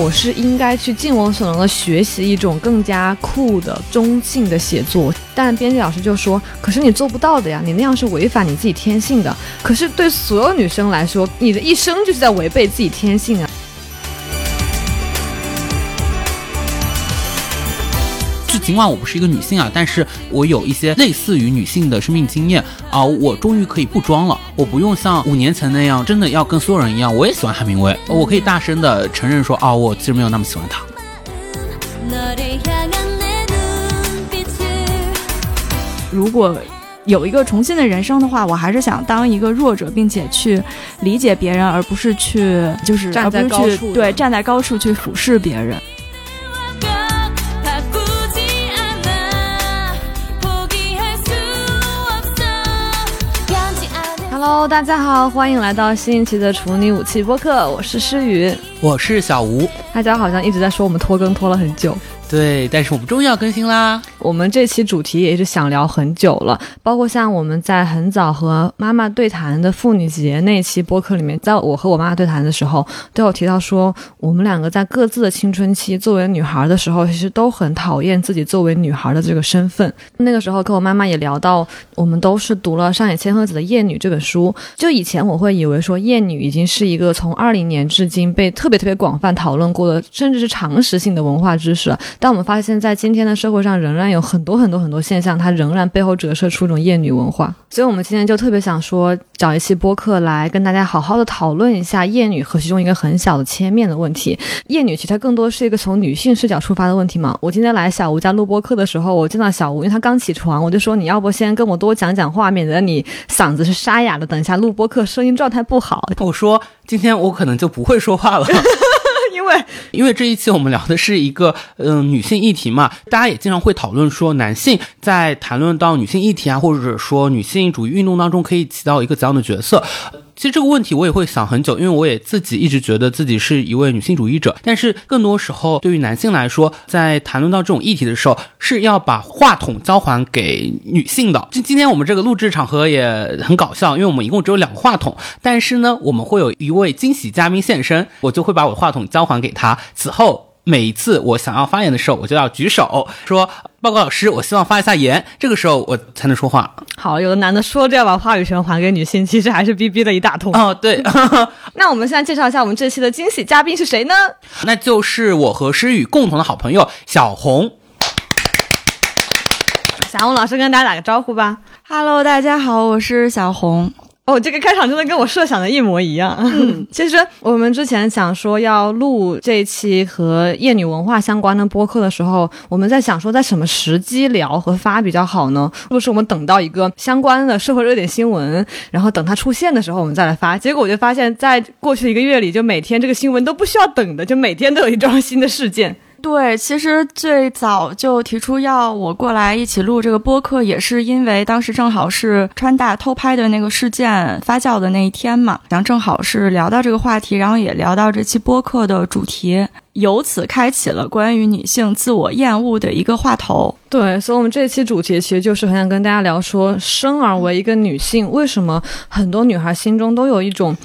我是应该去尽我所能的学习一种更加酷的中性的写作。但编辑老师就说：“可是你做不到的呀，你那样是违反你自己天性的。可是对所有女生来说，你的一生就是在违背自己天性啊。”尽管我不是一个女性啊，但是我有一些类似于女性的生命经验啊，我终于可以不装了，我不用像五年前那样，真的要跟所有人一样，我也喜欢海明威，我可以大声的承认说，啊，我其实没有那么喜欢他。如果有一个重新的人生的话，我还是想当一个弱者，并且去理解别人，而不是去就是站在高处，对，站在高处去俯视别人。Hello，大家好，欢迎来到新一期的处女武器播客，我是诗雨，我是小吴，大家好像一直在说我们拖更拖了很久。对，但是我们终于要更新啦。我们这期主题也是想聊很久了，包括像我们在很早和妈妈对谈的妇女节那期播客里面，在我和我妈妈对谈的时候，都有提到说，我们两个在各自的青春期作为女孩的时候，其实都很讨厌自己作为女孩的这个身份。那个时候跟我妈妈也聊到，我们都是读了上野千鹤子的《厌女》这本书。就以前我会以为说，厌女已经是一个从二零年至今被特别特别广泛讨论过的，甚至是常识性的文化知识。但我们发现，在今天的社会上，仍然有很多很多很多现象，它仍然背后折射出一种厌女文化。所以，我们今天就特别想说，找一期播客来跟大家好好的讨论一下厌女和其中一个很小的切面的问题。厌女其实它更多是一个从女性视角出发的问题嘛。我今天来小吴家录播客的时候，我见到小吴，因为他刚起床，我就说你要不先跟我多讲讲话，免得你嗓子是沙哑的，等一下录播客声音状态不好。我说今天我可能就不会说话了。因为，因为这一期我们聊的是一个嗯女性议题嘛，大家也经常会讨论说，男性在谈论到女性议题啊，或者说女性主义运动当中可以起到一个怎样的角色。其实这个问题我也会想很久，因为我也自己一直觉得自己是一位女性主义者。但是更多时候，对于男性来说，在谈论到这种议题的时候，是要把话筒交还给女性的。就今天我们这个录制场合也很搞笑，因为我们一共只有两个话筒，但是呢，我们会有一位惊喜嘉宾现身，我就会把我的话筒交还给他。此后。每一次我想要发言的时候，我就要举手说：“报告老师，我希望发一下言。”这个时候我才能说话。好，有的男的说着要把话语权还给女性，其实还是逼逼的一大通。哦，对。那我们现在介绍一下我们这期的惊喜嘉宾是谁呢？那就是我和诗雨共同的好朋友小红。小红老师跟大家打个招呼吧。Hello，大家好，我是小红。哦，这个开场真的跟我设想的一模一样。其实我们之前想说要录这一期和夜女文化相关的播客的时候，我们在想说在什么时机聊和发比较好呢？是不是我们等到一个相关的社会热点新闻，然后等它出现的时候我们再来发？结果我就发现，在过去一个月里，就每天这个新闻都不需要等的，就每天都有一桩新的事件。对，其实最早就提出要我过来一起录这个播客，也是因为当时正好是川大偷拍的那个事件发酵的那一天嘛，然后正好是聊到这个话题，然后也聊到这期播客的主题，由此开启了关于女性自我厌恶的一个话头。对，所以我们这期主题其实就是很想跟大家聊说，生而为一个女性，为什么很多女孩心中都有一种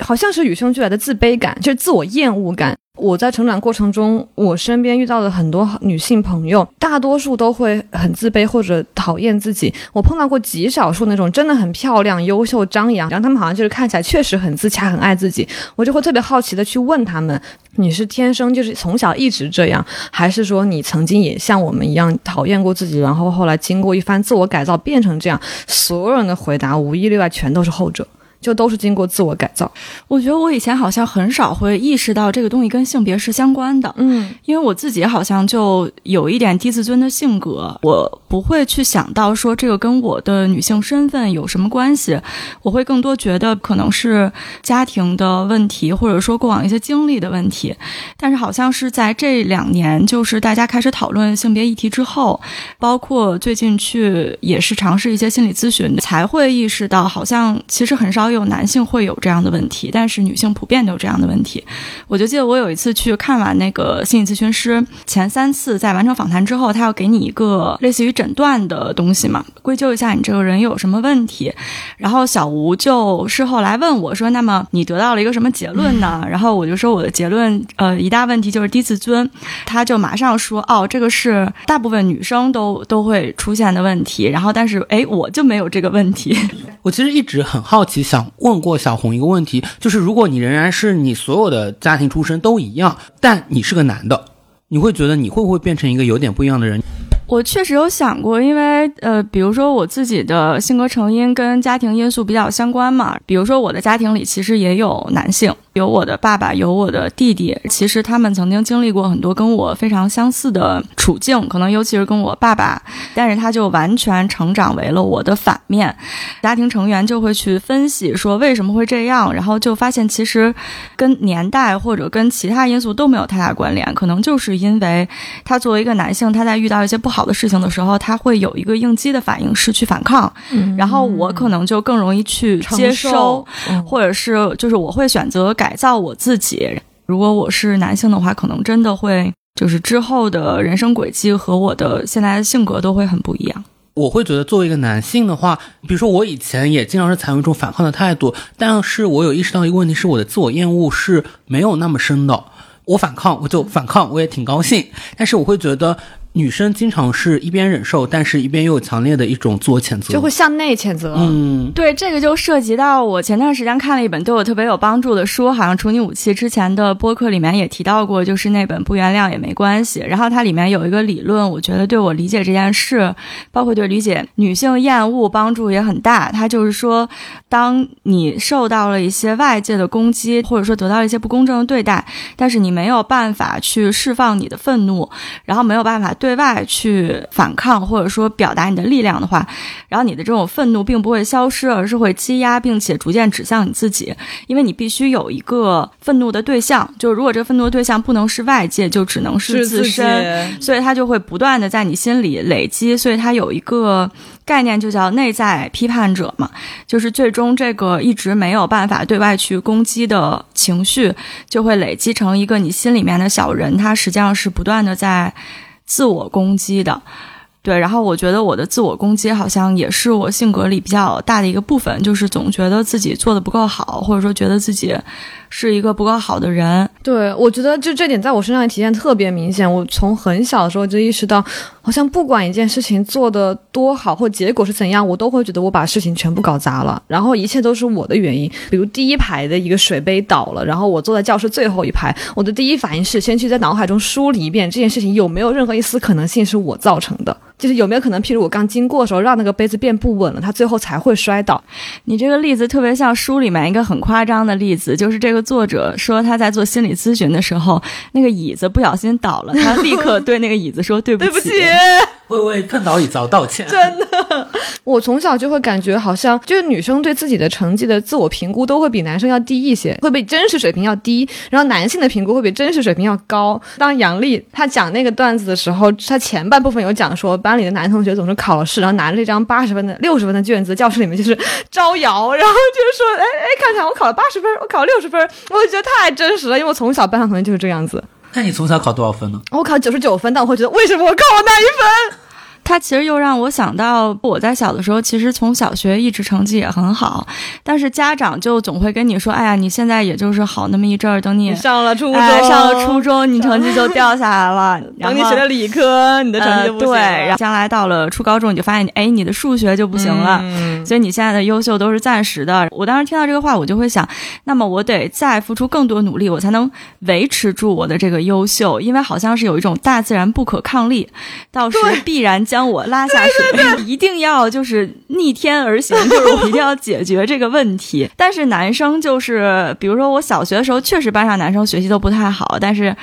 好像是与生俱来的自卑感，就是自我厌恶感。我在成长过程中，我身边遇到的很多女性朋友，大多数都会很自卑或者讨厌自己。我碰到过极少数那种真的很漂亮、优秀、张扬，然后他们好像就是看起来确实很自洽、很爱自己。我就会特别好奇的去问他们：你是天生就是从小一直这样，还是说你曾经也像我们一样讨厌过自己，然后后来经过一番自我改造变成这样？所有人的回答无一例外全都是后者。就都是经过自我改造。我觉得我以前好像很少会意识到这个东西跟性别是相关的。嗯，因为我自己好像就有一点低自尊的性格，我不会去想到说这个跟我的女性身份有什么关系。我会更多觉得可能是家庭的问题，或者说过往一些经历的问题。但是好像是在这两年，就是大家开始讨论性别议题之后，包括最近去也是尝试一些心理咨询，才会意识到好像其实很少。有男性会有这样的问题，但是女性普遍都有这样的问题。我就记得我有一次去看完那个心理咨询师，前三次在完成访谈之后，他要给你一个类似于诊断的东西嘛，归咎一下你这个人有什么问题。然后小吴就事后来问我说：“那么你得到了一个什么结论呢？”然后我就说我的结论，呃，一大问题就是低自尊。他就马上说：“哦，这个是大部分女生都都会出现的问题。”然后但是哎，我就没有这个问题。我其实一直很好奇，问过小红一个问题，就是如果你仍然是你所有的家庭出身都一样，但你是个男的，你会觉得你会不会变成一个有点不一样的人？我确实有想过，因为呃，比如说我自己的性格成因跟家庭因素比较相关嘛。比如说我的家庭里其实也有男性。有我的爸爸，有我的弟弟，其实他们曾经经历过很多跟我非常相似的处境，可能尤其是跟我爸爸，但是他就完全成长为了我的反面。家庭成员就会去分析说为什么会这样，然后就发现其实跟年代或者跟其他因素都没有太大关联，可能就是因为他作为一个男性，他在遇到一些不好的事情的时候，他会有一个应激的反应是去反抗，然后我可能就更容易去接收，或者是就是我会选择。改造我自己。如果我是男性的话，可能真的会就是之后的人生轨迹和我的现在的性格都会很不一样。我会觉得作为一个男性的话，比如说我以前也经常是采用一种反抗的态度，但是我有意识到一个问题，是我的自我厌恶是没有那么深的。我反抗，我就反抗，我也挺高兴，但是我会觉得。女生经常是一边忍受，但是一边又有强烈的一种自我谴责，就会向内谴责。嗯，对，这个就涉及到我前段时间看了一本对我特别有帮助的书，好像《处女武器》之前的播客里面也提到过，就是那本《不原谅也没关系》。然后它里面有一个理论，我觉得对我理解这件事，包括对理解女性厌恶帮助也很大。它就是说，当你受到了一些外界的攻击，或者说得到一些不公正的对待，但是你没有办法去释放你的愤怒，然后没有办法。对外去反抗，或者说表达你的力量的话，然后你的这种愤怒并不会消失，而是会积压，并且逐渐指向你自己，因为你必须有一个愤怒的对象。就如果这个愤怒的对象不能是外界，就只能是自身，所以它就会不断的在你心里累积。所以它有一个概念，就叫内在批判者嘛，就是最终这个一直没有办法对外去攻击的情绪，就会累积成一个你心里面的小人，他实际上是不断的在。自我攻击的，对，然后我觉得我的自我攻击好像也是我性格里比较大的一个部分，就是总觉得自己做的不够好，或者说觉得自己。是一个不够好的人，对我觉得就这点在我身上体现特别明显。我从很小的时候就意识到，好像不管一件事情做的多好或结果是怎样，我都会觉得我把事情全部搞砸了，然后一切都是我的原因。比如第一排的一个水杯倒了，然后我坐在教室最后一排，我的第一反应是先去在脑海中梳理一遍这件事情有没有任何一丝可能性是我造成的，就是有没有可能，譬如我刚经过的时候让那个杯子变不稳了，它最后才会摔倒。你这个例子特别像书里面一个很夸张的例子，就是这个。作者说他在做心理咨询的时候，那个椅子不小心倒了，他立刻对那个椅子说对不起。对不起会为碰倒椅子道歉。真的，我从小就会感觉好像就是女生对自己的成绩的自我评估都会比男生要低一些，会比真实水平要低。然后男性的评估会比真实水平要高。当杨丽她讲那个段子的时候，她前半部分有讲说班里的男同学总是考了试，然后拿着这张八十分的、六十分的卷子，教室里面就是招摇，然后就是说，哎哎，看看我考了八十分，我考了六十分，我觉得太真实了，因为我从小班上同学就是这样子。那你从小考多少分呢？我考九十九分，但我会觉得为什么我考了那一分？他其实又让我想到，我在小的时候，其实从小学一直成绩也很好，但是家长就总会跟你说：“哎呀，你现在也就是好那么一阵儿，等你上了初中，上了初中，你成绩就掉下来了。等你学了理科，你的成绩就不行。对，然后将来到了初高中，你就发现，哎，你的数学就不行了。所以你现在的优秀都是暂时的。我当时听到这个话，我就会想，那么我得再付出更多努力，我才能维持住我的这个优秀，因为好像是有一种大自然不可抗力，到时必然。将我拉下水，一定要就是逆天而行，就是我一定要解决这个问题。但是男生就是，比如说我小学的时候，确实班上男生学习都不太好，但是。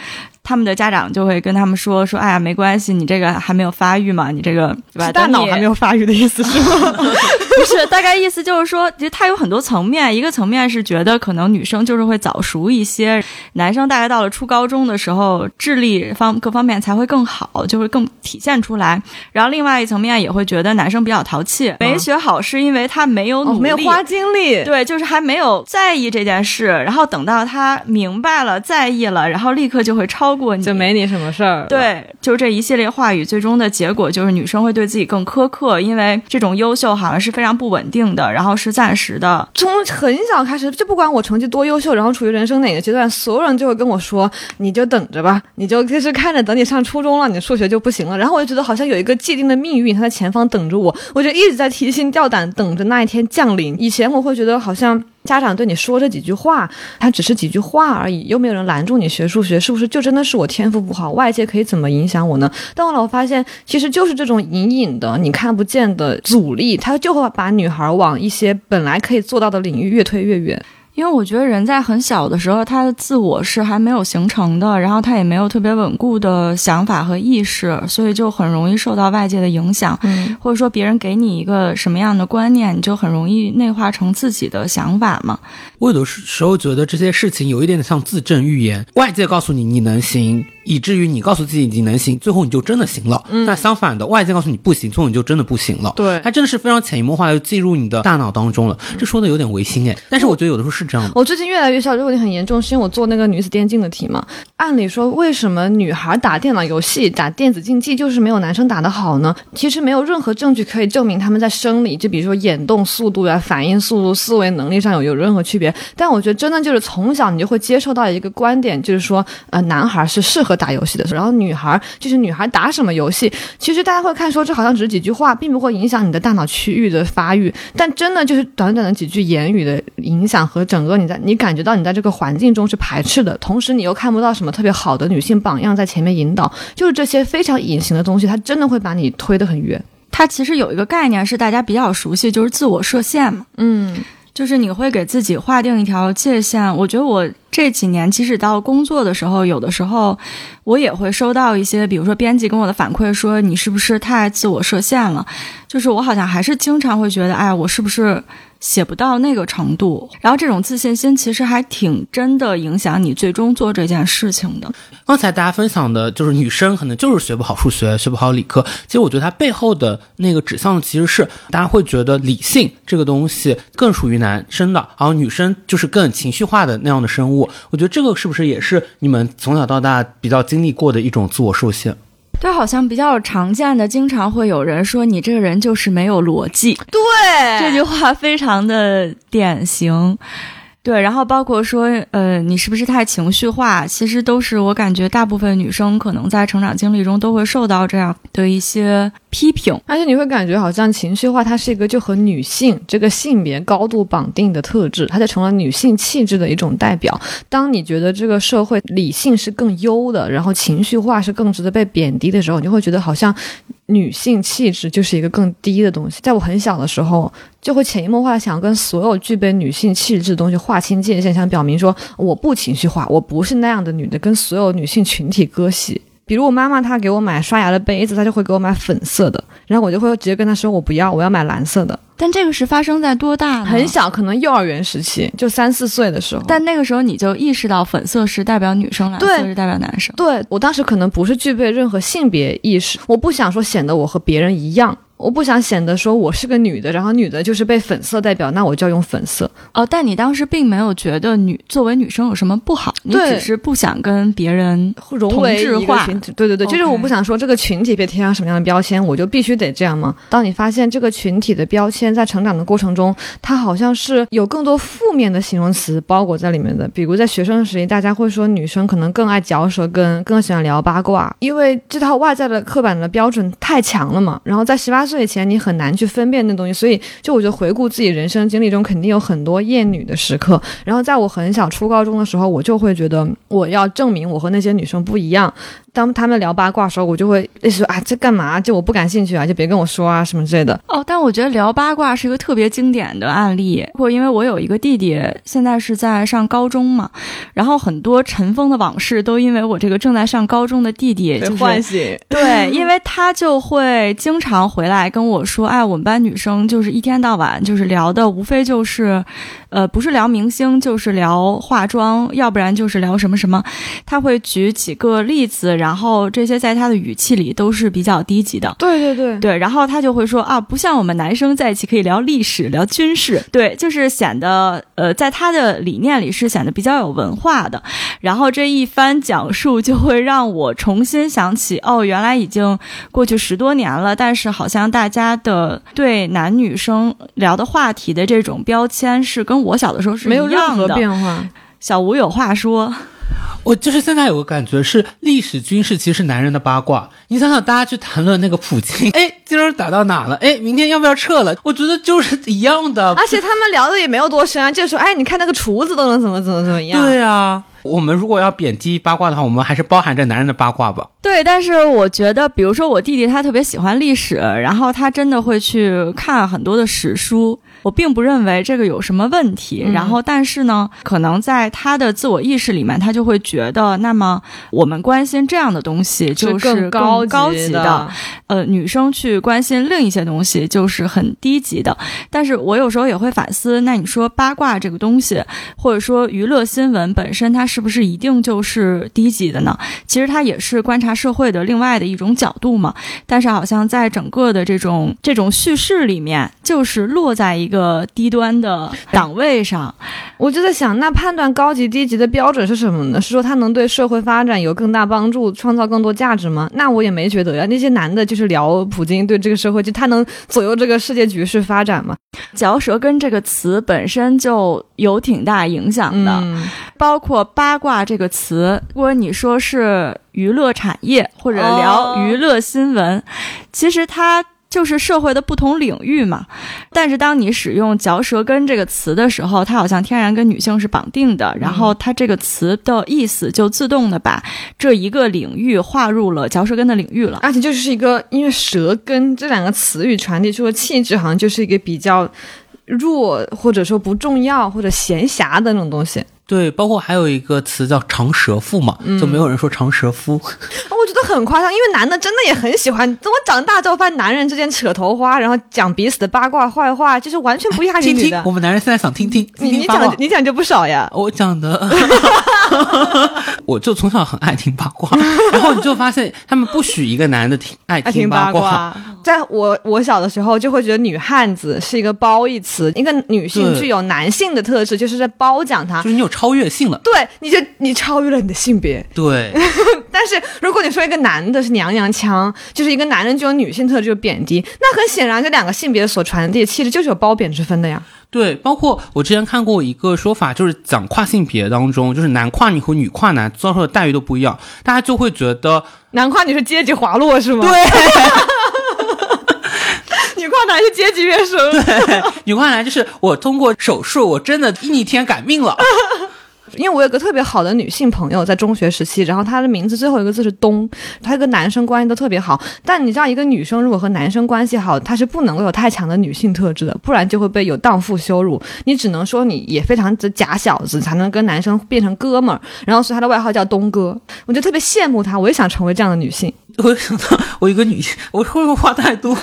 他们的家长就会跟他们说说，哎呀，没关系，你这个还没有发育嘛，你这个对吧？大脑还没有发育的意思是吗？不是，大概意思就是说，其实它有很多层面。一个层面是觉得可能女生就是会早熟一些，男生大概到了初高中的时候，智力方各方面才会更好，就会更体现出来。然后另外一层面也会觉得男生比较淘气，没学好是因为他没有努力，没有花精力，对，就是还没有在意这件事。然后等到他明白了、在意了，然后立刻就会超。过你就没你什么事儿。对，就这一系列话语，最终的结果就是女生会对自己更苛刻，因为这种优秀好像是非常不稳定的，然后是暂时的。从很小开始，就不管我成绩多优秀，然后处于人生哪个阶段，所有人就会跟我说：“你就等着吧，你就就是看着，等你上初中了，你数学就不行了。”然后我就觉得好像有一个既定的命运，它在前方等着我，我就一直在提心吊胆，等着那一天降临。以前我会觉得好像。家长对你说这几句话，他只是几句话而已，又没有人拦住你学数学，是不是就真的是我天赋不好？外界可以怎么影响我呢？但后来我发现，其实就是这种隐隐的、你看不见的阻力，它就会把女孩往一些本来可以做到的领域越推越远。因为我觉得人在很小的时候，他的自我是还没有形成的，然后他也没有特别稳固的想法和意识，所以就很容易受到外界的影响，嗯，或者说别人给你一个什么样的观念，你就很容易内化成自己的想法嘛。我有的时候觉得这些事情有一点点像自证预言，外界告诉你你能行。以至于你告诉自己你能行，最后你就真的行了。嗯，那相反的，外界告诉你不行，最后你就真的不行了。对，它真的是非常潜移默化的进入你的大脑当中了。这说的有点违心哎，但是我觉得有的时候是这样的。我最近越来越笑，这个问题很严重，是因为我做那个女子电竞的题嘛。按理说，为什么女孩打电脑游戏、打电子竞技就是没有男生打得好呢？其实没有任何证据可以证明他们在生理，就比如说眼动速度呀、反应速度、思维能力上有有任何区别。但我觉得真的就是从小你就会接受到一个观点，就是说，呃，男孩是适合打游戏的时候，然后。女孩就是女孩打什么游戏，其实大家会看说这好像只是几句话，并不会影响你的大脑区域的发育。但真的就是短短的几句言语的影响和整个你在你感觉到你在这个环境中是排斥的，同时你又看不到什么特别好的女性榜样在前面引导，就是这些非常隐形的东西，它真的会把你推得很远。它其实有一个概念是大家比较熟悉，就是自我设限嘛。嗯。就是你会给自己划定一条界限。我觉得我这几年，即使到工作的时候，有的时候我也会收到一些，比如说编辑跟我的反馈，说你是不是太自我设限了？就是我好像还是经常会觉得，哎，我是不是？写不到那个程度，然后这种自信心其实还挺真的影响你最终做这件事情的。刚才大家分享的就是女生可能就是学不好数学，学不好理科。其实我觉得它背后的那个指向其实是大家会觉得理性这个东西更属于男生的，然后女生就是更情绪化的那样的生物。我觉得这个是不是也是你们从小到大比较经历过的一种自我受限？对，好像比较常见的，经常会有人说你这个人就是没有逻辑。对，这句话非常的典型。对，然后包括说，呃，你是不是太情绪化？其实都是我感觉大部分女生可能在成长经历中都会受到这样的一些批评，而且你会感觉好像情绪化它是一个就和女性这个性别高度绑定的特质，它就成了女性气质的一种代表。当你觉得这个社会理性是更优的，然后情绪化是更值得被贬低的时候，你就会觉得好像。女性气质就是一个更低的东西，在我很小的时候，就会潜移默化想跟所有具备女性气质的东西划清界限，想表明说我不情绪化，我不是那样的女的，跟所有女性群体割席。比如我妈妈她给我买刷牙的杯子，她就会给我买粉色的，然后我就会直接跟她说我不要，我要买蓝色的。但这个是发生在多大？很小，可能幼儿园时期，就三四岁的时候。但那个时候你就意识到粉色是代表女生，蓝色是代表男生。对我当时可能不是具备任何性别意识，我不想说显得我和别人一样。我不想显得说我是个女的，然后女的就是被粉色代表，那我就要用粉色。哦，但你当时并没有觉得女作为女生有什么不好，你只是不想跟别人融为一个群体。对对对，就是我不想说这个群体被贴上什么样的标签，我就必须得这样吗？当你发现这个群体的标签在成长的过程中，它好像是有更多负面的形容词包裹在里面的。比如在学生时期，大家会说女生可能更爱嚼舌根，更喜欢聊八卦，因为这套外在的刻板的标准太强了嘛。然后在十八。岁前你很难去分辨那东西，所以就我觉得回顾自己人生经历中，肯定有很多厌女的时刻。然后在我很小初高中的时候，我就会觉得我要证明我和那些女生不一样。当他们聊八卦的时候，我就会类似说啊，这干嘛？就我不感兴趣啊，就别跟我说啊，什么之类的。哦，但我觉得聊八卦是一个特别经典的案例。或因为我有一个弟弟，现在是在上高中嘛，然后很多尘封的往事都因为我这个正在上高中的弟弟就是唤醒。对，因为他就会经常回来。来跟我说，哎，我们班女生就是一天到晚就是聊的，无非就是，呃，不是聊明星，就是聊化妆，要不然就是聊什么什么。他会举几个例子，然后这些在他的语气里都是比较低级的。对对对，对，然后他就会说啊，不像我们男生在一起可以聊历史、聊军事，对，就是显得呃，在他的理念里是显得比较有文化的。然后这一番讲述就会让我重新想起，哦，原来已经过去十多年了，但是好像大家的对男女生聊的话题的这种标签是跟我小的时候是没有任何。变化。小吴有话说，我就是现在有个感觉是，历史军事其实是男人的八卦。你想想，大家去谈论那个普京，哎，今儿打到哪了？哎，明天要不要撤了？我觉得就是一样的。而且他们聊的也没有多深啊，就是说，哎，你看那个厨子都能怎么怎么怎么样。对啊，我们如果要贬低八卦的话，我们还是包含着男人的八卦吧。对，但是我觉得，比如说我弟弟他特别喜欢历史，然后他真的会去看很多的史书。我并不认为这个有什么问题，嗯然后但是呢，可能在他的自我意识里面，他就会觉得，那么我们关心这样的东西就是更高高级的。呃，女生去关心另一些东西就是很低级的。但是我有时候也会反思，那你说八卦这个东西，或者说娱乐新闻本身，它是不是一定就是低级的呢？其实它也是观察社会的另外的一种角度嘛。但是好像在整个的这种这种叙事里面，就是落在一个低端的档位上。我就在想，那判断高级低级的标准是什么呢？是说他能对社会发展有更大帮助，创造更多价值吗？那我也没觉得呀。那些男的就是聊普京对这个社会，就他能左右这个世界局势发展吗？嚼舌根这个词本身就有挺大影响的。嗯，包括八卦这个词，如果你说是娱乐产业或者聊娱乐新闻，其实它就是社会的不同领域嘛。但是当你使用“嚼舌根”这个词的时候，它好像天然跟女性是绑定的，然后它这个词的意思就自动的把这一个领域划入了嚼舌根的领域了。而且就是一个，因为“舌根”这两个词语传递出的气质，好像就是一个比较弱，或者说不重要或者闲暇的那种东西。对，包括还有一个词叫长舌妇嘛，就没有人说长舌夫。我觉得很夸张，因为男的真的也很喜欢。等我长大之后，发现男人之间扯头花，然后讲彼此的八卦坏话，就是完全不亚于女的。听听，我们男人现在想听听，你讲你讲就不少呀。我讲的 我就从小很爱听八卦，然后你就发现他们不许一个男的听爱爱听八八卦，在我我小的时候就会觉得女汉子是一个褒义词，一个女性具有男性的特质，就是在褒奖她就。是你有超越性了。对，你就你超越了你的性别。对，但是如果你说一个男的是娘娘腔，就是一个男人具有女性特质就贬低，那很显然这两个性别所传递的气质就是有褒贬之分的呀。对，包括我之前看过一个说法，就是讲跨性别当中，就是男跨女和女跨男遭受的待遇都不一样，大家就会觉得，男跨女是阶级滑落是吗？对，女跨男是阶级跃升。女跨男就是我通过手术，我真的逆天改命了。因为我有个特别好的女性朋友，在中学时期，然后她的名字最后一个字是东，她跟男生关系都特别好。但你知道，一个女生如果和男生关系好，她是不能够有太强的女性特质的，不然就会被有荡妇羞辱。你只能说你也非常的假小子，才能跟男生变成哥们儿。然后所以她的外号叫东哥，我就特别羡慕她，我也想成为这样的女性。我想到我一个女性，我会不会话太多？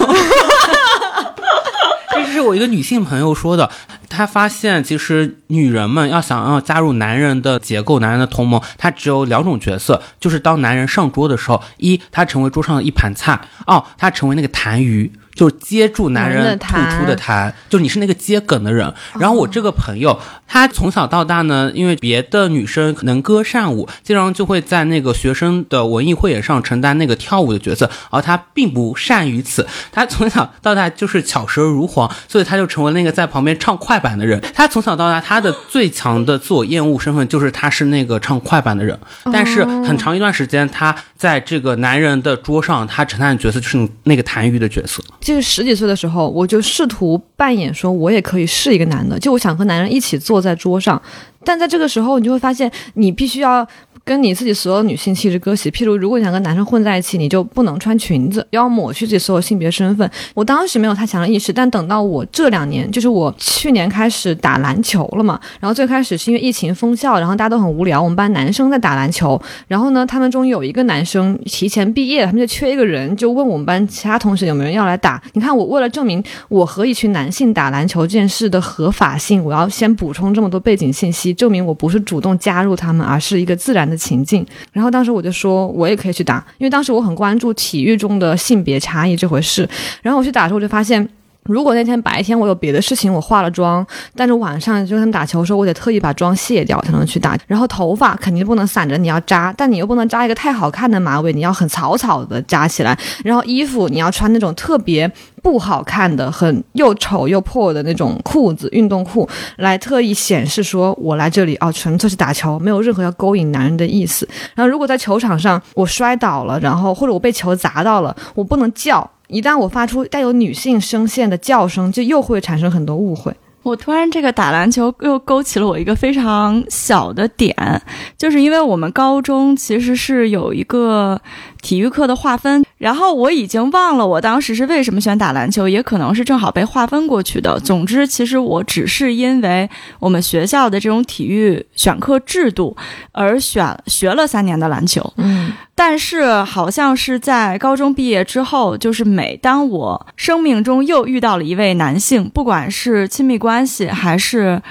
是我一个女性朋友说的，她发现其实女人们要想要加入男人的结构、男人的同盟，她只有两种角色，就是当男人上桌的时候，一他成为桌上的一盘菜，二他成为那个痰盂。就是接住男人吐出的痰，就你是那个接梗的人。然后我这个朋友，他从小到大呢，因为别的女生能歌善舞，经常就会在那个学生的文艺汇演上承担那个跳舞的角色，而他并不善于此。他从小到大就是巧舌如簧，所以他就成为那个在旁边唱快板的人。他从小到大，他的最强的自我厌恶身份就是他是那个唱快板的人。但是很长一段时间，他在这个男人的桌上，他承担的角色就是那个痰盂的角色。就是十几岁的时候，我就试图扮演说，我也可以是一个男的，就我想和男人一起坐在桌上。但在这个时候，你就会发现，你必须要跟你自己所有女性气质割席。譬如，如果你想跟男生混在一起，你就不能穿裙子，要抹去自己所有性别身份。我当时没有太强的意识，但等到我这两年，就是我去年开始打篮球了嘛。然后最开始是因为疫情封校，然后大家都很无聊，我们班男生在打篮球。然后呢，他们中有一个男生提前毕业，他们就缺一个人，就问我们班其他同学有没有人要来打。你看，我为了证明我和一群男性打篮球这件事的合法性，我要先补充这么多背景信息，证明我不是主动加入他们，而是一个自然的情境。然后当时我就说，我也可以去打，因为当时我很关注体育中的性别差异这回事。然后我去打的时候，我就发现。如果那天白天我有别的事情，我化了妆，但是晚上就跟他们打球的时候，我得特意把妆卸掉才能去打。然后头发肯定不能散着，你要扎，但你又不能扎一个太好看的马尾，你要很草草的扎起来。然后衣服你要穿那种特别不好看的、很又丑又破的那种裤子，运动裤，来特意显示说我来这里哦，纯粹是打球，没有任何要勾引男人的意思。然后如果在球场上我摔倒了，然后或者我被球砸到了，我不能叫。一旦我发出带有女性声线的叫声，就又会产生很多误会。我突然这个打篮球又勾起了我一个非常小的点，就是因为我们高中其实是有一个体育课的划分，然后我已经忘了我当时是为什么选打篮球，也可能是正好被划分过去的。总之，其实我只是因为我们学校的这种体育选课制度而选学了三年的篮球。嗯。但是，好像是在高中毕业之后，就是每当我生命中又遇到了一位男性，不管是亲密关系还是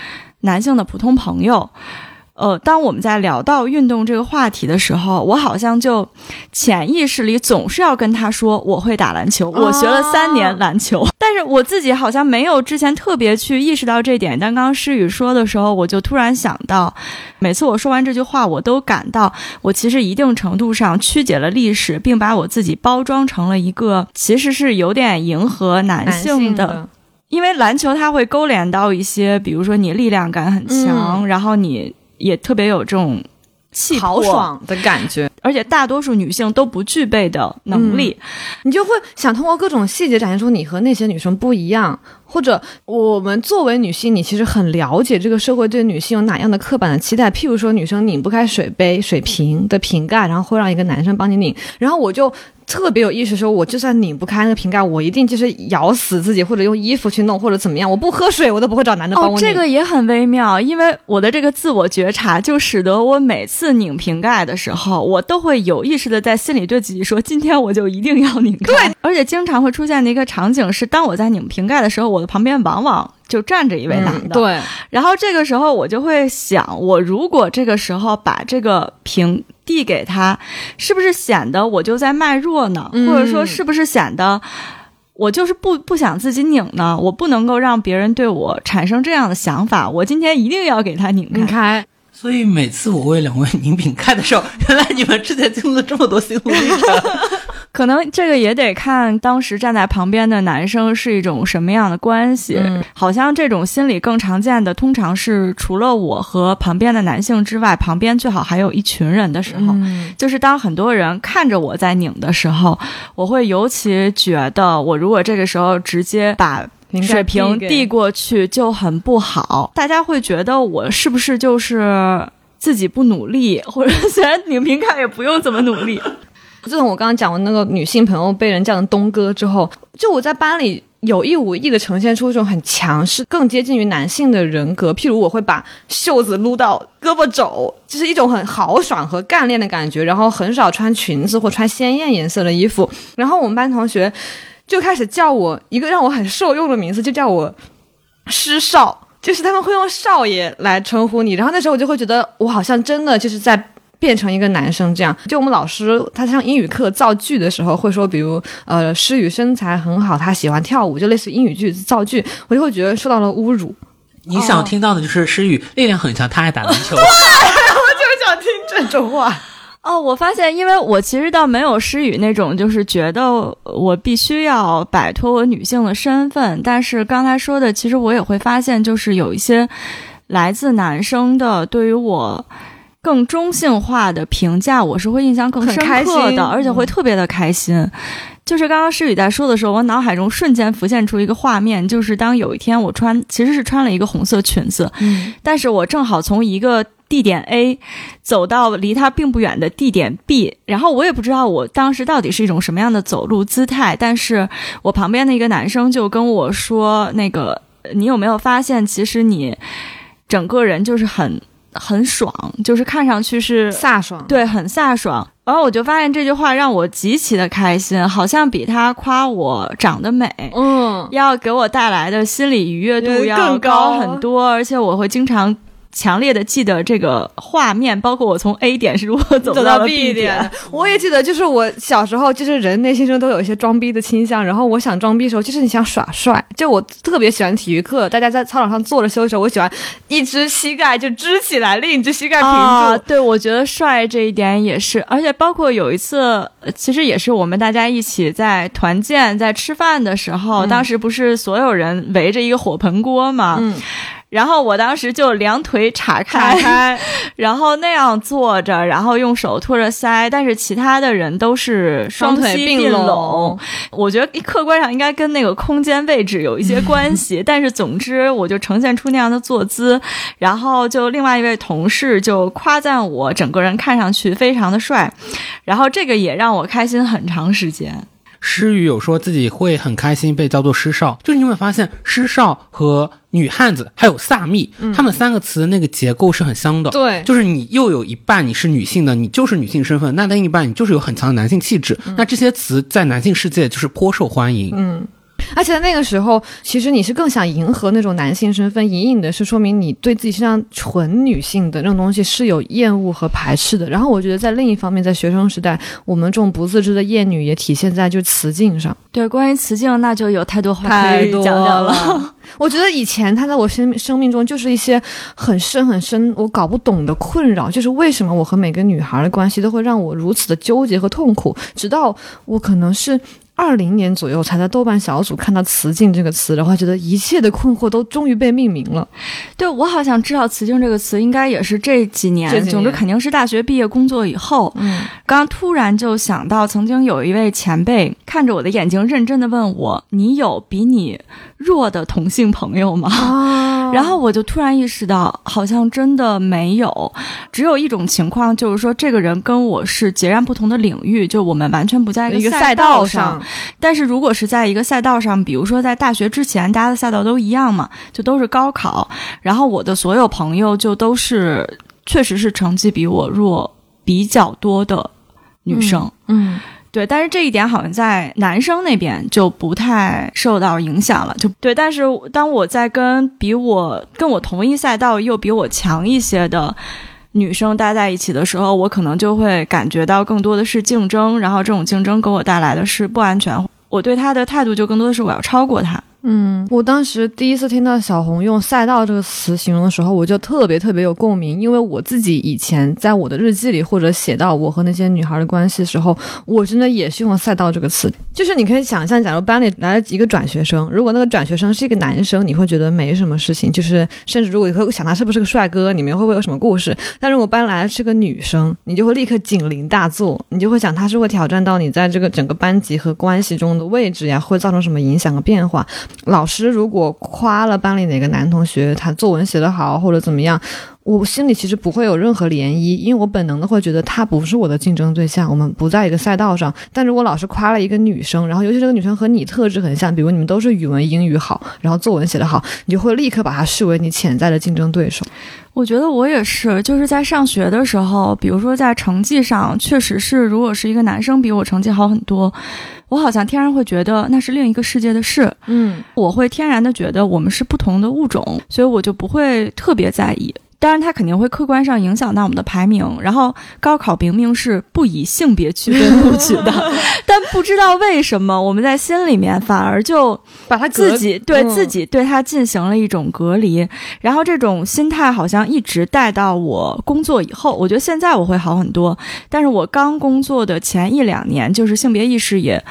男性的普通朋友。呃，当我们在聊到运动这个话题的时候，我好像就潜意识里总是要跟他说我会打篮球，我学了三年篮球，但是我自己好像没有之前特别去意识到这点。但刚刚诗雨说的时候，我就突然想到，每次我说完这句话，我都感到我其实一定程度上曲解了历史，并把我自己包装成了一个其实是有点迎合男性的，因为篮球它会勾连到一些，比如说你力量感很强，然后你。也特别有这种气豪爽。的感觉，而且大多数女性都不具备的能力，你就会想通过各种细节展现出你和那些女生不一样，或者我们作为女性，你其实很了解这个社会对女性有哪样的刻板的期待，譬如说女生拧不开水杯水瓶的瓶盖，然后会让一个男生帮你拧，然后我就。特别有意识，说我就算拧不开那个瓶盖，我一定就是咬死自己，或者用衣服去弄，或者怎么样。我不喝水，我都不会找男的帮我拧。这个也很微妙，因为我的这个自我觉察，就使得我每次拧瓶盖的时候，我都会有意识的在心里对自己说：今天我就一定要拧开。对，而且经常会出现的一个场景是，当我在拧瓶盖的时候，我的旁边往往就站着一位男的。对，然后这个时候我就会想，我如果这个时候把这个瓶。递给他，是不是显得我就在卖弱呢？或者说，是不是显得我就是不不想自己拧呢？我不能够让别人对我产生这样的想法。我今天一定要给他拧开。所以每次我为两位拧饼开的时候，原来你们之前经历了这么多心路历程。可能这个也得看当时站在旁边的男生是一种什么样的关系。好像这种心理更常见的，通常是除了我和旁边的男性之外，旁边最好还有一群人的时候。就是当很多人看着我在拧的时候，我会尤其觉得，我如果这个时候直接把水平递过去就很不好。大家会觉得我是不是就是自己不努力，或者 虽然拧瓶盖也不用怎么努力。自从我刚刚讲完那个女性朋友被人叫成东哥之后，就我在班里有意无意的呈现出一种很强势、更接近于男性的人格。譬如我会把袖子撸到胳膊肘，就是一种很豪爽和干练的感觉。然后很少穿裙子或穿鲜艳颜色的衣服。然后我们班同学就开始叫我一个让我很受用的名字，就叫我师少，就是他们会用少爷来称呼你。然后那时候我就会觉得，我好像真的就是在。变成一个男生这样，就我们老师他上英语课造句的时候会说，比如呃诗雨身材很好，他喜欢跳舞，就类似英语句子造句，我就会觉得受到了侮辱。你想听到的就是诗雨力量很强，他爱打篮球。对，我就想听这种话。哦，我发现，因为我其实倒没有诗雨那种，就是觉得我必须要摆脱我女性的身份，但是刚才说的，其实我也会发现，就是有一些来自男生的对于我。更中性化的评价，我是会印象更深刻的，而且会特别的开心。就是刚刚诗雨在说的时候，我脑海中瞬间浮现出一个画面，就是当有一天我穿其实是穿了一个红色裙子，嗯，但是我正好从一个地点 A 走到离他并不远的地点 B，然后我也不知道我当时到底是一种什么样的走路姿态，但是我旁边的一个男生就跟我说：“那个，你有没有发现，其实你整个人就是很很爽，就是看上去是飒爽，对，很飒爽。”然后我就发现这句话让我极其的开心，好像比他夸我长得美，嗯，要给我带来的心理愉悦度呃要更高很多，而且我会经常强烈的记得这个画面，包括我从 A 点是如何走走到 B 点点。。我也记得，就是我小时候，就是人内心中都有一些装逼的倾向。然后我想装逼的时候，就是你想耍帅。就我特别喜欢体育课，大家在操场上坐着休息的时候，我喜欢一只膝盖就支起来，另一只膝盖平住。啊，对，我觉得帅这一点也是，而且包括有一次，呃其实也是我们大家一起在团建在吃饭的时候，嗯当时不是所有人围着一个火盆锅嘛，嗯，然后我当时就两腿岔开，然后那样坐着，然后用手托着腮，但是其他的人都是双腿膝并拢拢。我觉得客观上应该跟那个空间位置有一些关系，但是总之我就呈现出那样的坐姿，然后就另外一位同事就夸赞我整个人看上去非常的帅，然后这个也让我开心很长时间。诗雨有说自己会很开心被叫做诗少，就是你有没有发现诗少和女汉子还有萨蜜，他们三个词的那个结构是很相的。对就是你又有一半你是女性的，你就是女性身份，那另一半你就是有很强的男性气质。那这些词在男性世界就是颇受欢迎。嗯。而且在那个时候，其实你是更想迎合那种男性身份，隐隐的是说明你对自己身上纯女性的那种东西是有厌恶和排斥的。然后我觉得在另一方面，在学生时代，我们这种不自知的厌女也体现在就是词境上。对，关于雌竞，那就有太多话可以讲讲了。了。我觉得以前他在我生生命中就是一些很深很深我搞不懂的困扰，就是为什么我和每个女孩的关系都会让我如此的纠结和痛苦，直到我可能是。二零年左右才在豆瓣小组看到“雌竞”这个词，然后觉得一切的困惑都终于被命名了。对，我好像知道“雌竞”这个词，应该也是这几年，几年总之肯定是大学毕业工作以后。嗯，刚刚突然就想到，曾经有一位前辈看着我的眼睛，认真的问我：“你有比你弱的同性朋友吗？”啊然后我就突然意识到，好像真的没有，只有一种情况，就是说这个人跟我是截然不同的领域，就我们完全不在一个赛道。上，但是如果是在一个赛道上，比如说在大学之前，大家的赛道都一样嘛，就都是高考，然后我的所有朋友就都是确实是成绩比我弱比较多的女生。嗯，对，但是这一点好像在男生那边就不太受到影响了，就对。但是当我在跟比我跟我同一赛道又比我强一些的女生待在一起的时候，我可能就会感觉到更多的是竞争，然后这种竞争给我带来的是不安全。我对她的态度就更多的是我要超过他。嗯，我当时第一次听到小红用“赛道”这个词形容的时候，我就特别特别有共鸣，因为我自己以前在我的日记里或者写到我和那些女孩的关系的时候，我真的也是用“赛道”这个词。就是你可以想象，假如班里来了一个转学生，如果那个转学生是一个男生，你会觉得没什么事情，就是甚至如果你会想他是不是个帅哥，你们会不会有什么故事？但如果班来的是个女生，你就会立刻警铃大作，你就会想他是会挑战到你在这个整个班级和关系中的位置呀，会造成什么影响和变化。老师如果夸了班里哪个男同学他作文写得好或者怎么样，我心里其实不会有任何涟漪，因为我本能的会觉得她不是我的竞争对象，我们不在一个赛道上。但如果老师夸了一个女生，然后尤其这个女生和你特质很像，比如你们都是语文、英语好，然后作文写得好，你就会立刻把她视为你潜在的竞争对手。我觉得我也是，就是在上学的时候，比如说在成绩上，确实是，如果是一个男生比我成绩好很多，我好像天然会觉得那是另一个世界的事，嗯，我会天然的觉得我们是不同的物种，所以我就不会特别在意。当然，它肯定会客观上影响到我们的排名。然后高考明明是不以性别区分 录取的，但不知道为什么我们在心里面反而就把它自己对、嗯自己对他进行了一种隔离，然后这种心态好像一直带到我工作以后。我觉得现在我会好很多，但是我刚工作的前一两年，就是性别意识也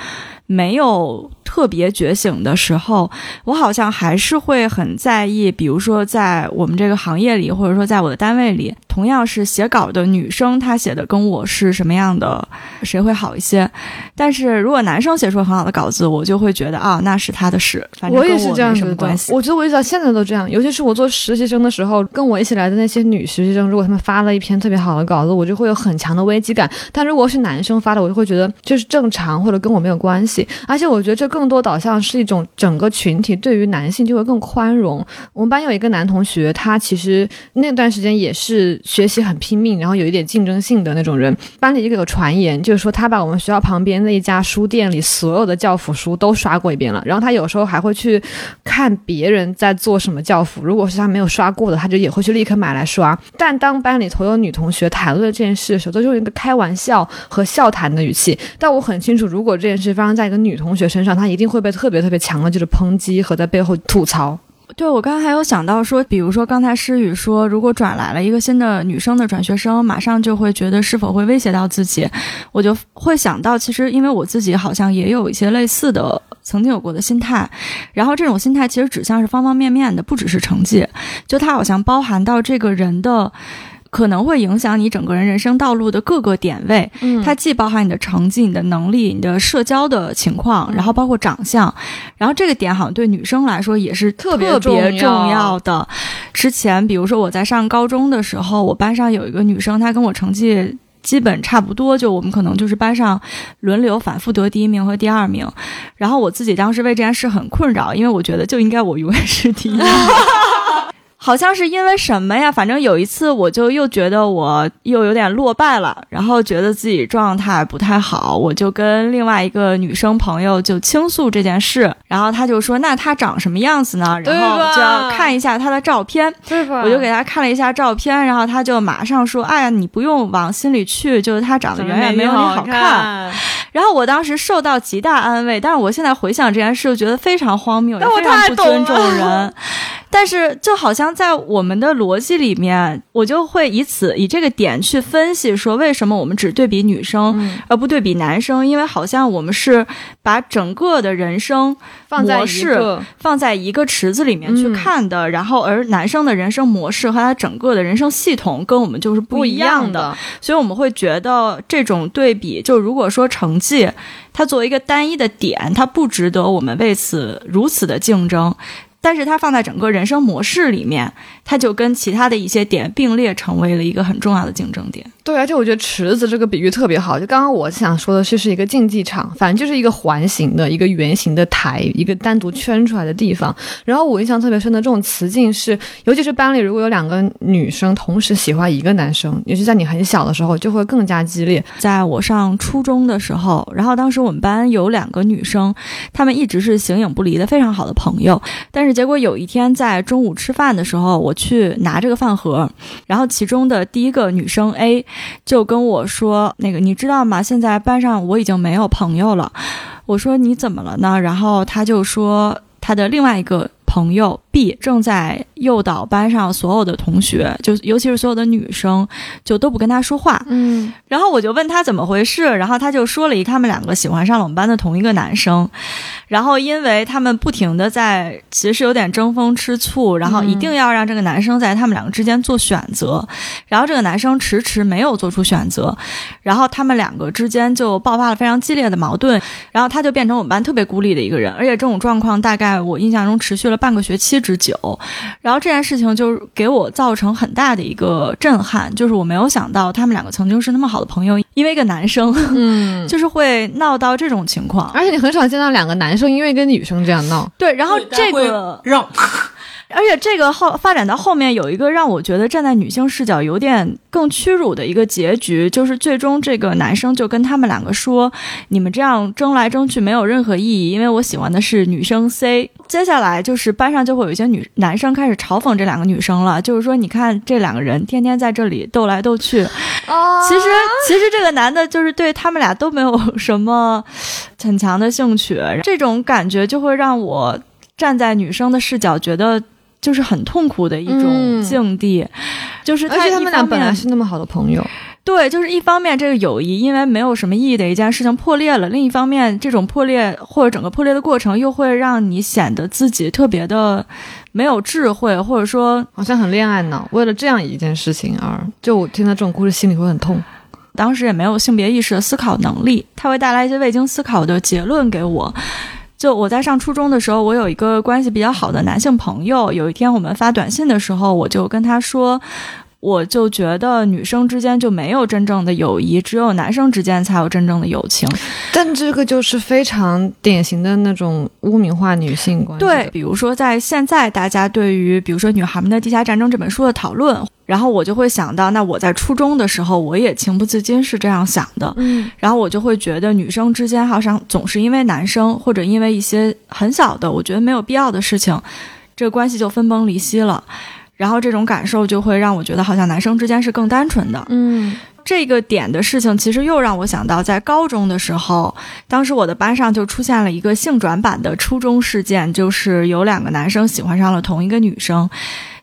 没有特别觉醒的时候，我好像还是会很在意，比如说在我们这个行业里，或者说在我的单位里，同样是写稿的女生，她写的跟我是什么样的，谁会好一些？但是如果男生写出很好的稿子，我就会觉得啊，那是他的事，反正我也是这样子的。我觉得我一直到现在都这样，尤其是我做实习生的时候，跟我一起来的那些女实习生，如果他们发了一篇特别好的稿子，我就会有很强的危机感。但如果是男生发的，我就会觉得这是正常，或者跟我没有关系。而且我觉得这更多导向是一种整个群体对于男性就会更宽容。我们班有一个男同学，他其实那段时间也是学习很拼命，然后有一点竞争性的那种人。班里就有传言，就是说他把我们学校旁边那一家书店里所有的教辅书都刷过一遍了。然后他有时候还会去看别人在做什么教辅，如果是他没有刷过的，他就也会去立刻买来刷。但当班里头有女同学谈论这件事的时候，都是用一个开玩笑和笑谈的语气。但我很清楚，如果这件事发生在一个女同学身上，她他一定会被特别特别强的就是抨击和在背后吐槽。对，我刚刚还有想到说，比如说刚才诗雨说，如果转来了一个新的女生的转学生，马上就会觉得是否会威胁到自己，我就会想到，其实因为我自己好像也有一些类似的曾经有过的心态，然后这种心态其实指向是方方面面的，不只是成绩，就它好像包含到这个人的。可能会影响你整个人人生道路的各个点位，嗯它既包含你的成绩、你的能力、你的社交的情况，嗯然后包括长相，然后这个点好像对女生来说也是特别别重要重要的。之前比如说我在上高中的时候，我班上有一个女生，她跟我成绩。基本差不多，就我们可能就是班上轮流反复得第一名和第二名，然后我自己当时为这件事很困扰，因为我觉得就应该我永远是第一。好像是因为什么呀？反正有一次，我就又觉得我又有点落败了，然后觉得自己状态不太好，我就跟另外一个女生朋友就倾诉这件事，然后她就说：“那她长什么样子呢？”然后就要看一下她的照片，对吧我就给她看了一下照片，然后她就马上说：“哎呀，你不用往心里去，就是她长得远远没有你好看。”然后我当时受到极大安慰，但是我现在回想这件事，又觉得非常荒谬，也但我非常不尊重人。但是就好像在我们的逻辑里面，我就会以此以这个点去分析，说为什么我们只对比女生、嗯而不对比男生？因为好像我们是把整个的人生放在一模式个放在一个池子里面去嗯看的，然后而男生的人生模式和他整个的人生系统跟我们就是不一样的。的，所以我们会觉得这种对比，就如果说成绩，它作为一个单一的点，它不值得我们为此如此的竞争。但是它放在整个人生模式里面，它就跟其他的一些点并列，成为了一个很重要的竞争点。对，而且我觉得池子这个比喻特别好。就刚刚我想说的是，是一个竞技场，反正就是一个环形的、一个圆形的台，一个单独圈出来的地方。然后我印象特别深的这种词境是，尤其是班里如果有两个女生同时喜欢一个男生，尤其在你很小的时候，就会更加激烈。在我上初中的时候，然后当时我们班有两个女生，她们一直是形影不离的非常好的朋友。但是结果有一天在中午吃饭的时候，我去拿这个饭盒，然后其中的第一个女生 A 就跟我说：“那个你知道吗？现在班上我已经没有朋友了。”我说：“你怎么了呢？”然后她就说她的另外一个。朋友 B 正在诱导班上所有的同学，就尤其是所有的女生，就都不跟他说话。嗯，然后我就问他怎么回事，然后他就说了一他们两个喜欢上了我们班的同一个男生，然后因为他们不停的在其实有点争风吃醋，然后一定要让这个男生在他们两个之间做选择，然后这个男生迟迟没有做出选择，然后他们两个之间就爆发了非常激烈的矛盾，然后他就变成我们班特别孤立的一个人，而且这种状况大概我印象中持续了半个学期之久，然后这件事情就给我造成很大的一个震撼，就是我没有想到他们两个曾经是那么好的朋友，因为一个男生，嗯，就是会闹到这种情况。而且你很少见到两个男生因为跟女生这样闹。对，然后这个，让而且这个后发展到后面有一个让我觉得站在女性视角有点更屈辱的一个结局，就是最终这个男生就跟他们两个说：“你们这样争来争去没有任何意义，因为我喜欢的是女生 C。”接下来就是班上就会有一些女男生开始嘲讽这两个女生了，就是说你看这两个人天天在这里斗来斗去，哦其实其实这个男的就是对他们俩都没有 什么很强的兴趣，这种感觉就会让我站在女生的视角觉得。就是很痛苦的一种嗯境地，就是而且他们俩本来是那么好的朋友，对，就是一方面这个友谊因为没有什么意义的一件事情破裂了，另一方面这种破裂或者整个破裂的过程又会让你显得自己特别的没有智慧，或者说好像很恋爱脑，为了这样一件事情而，就我听到这种故事心里会很痛。当时也没有性别意识的思考能力，它会带来一些未经思考的结论给我。就我在上初中的时候，我有一个关系比较好的男性朋友，有一天我们发短信的时候，我就跟他说。我就觉得女生之间就没有真正的友谊，只有男生之间才有真正的友情。但这个就是非常典型的那种污名化女性关系。对，，比如说在现在大家对于比如说《女孩们的地下战争》这本书的讨论，然后我就会想到，那我在初中的时候，我也情不自禁是这样想的。嗯，然后我就会觉得女生之间好像总是因为男生或者因为一些很小的我觉得没有必要的事情，这个关系就分崩离析了。然后这种感受就会让我觉得好像男生之间是更单纯的。嗯，这个点的事情，其实又让我想到，在高中的时候，当时我的班上就出现了一个性转版的初中事件，就是有两个男生喜欢上了同一个女生，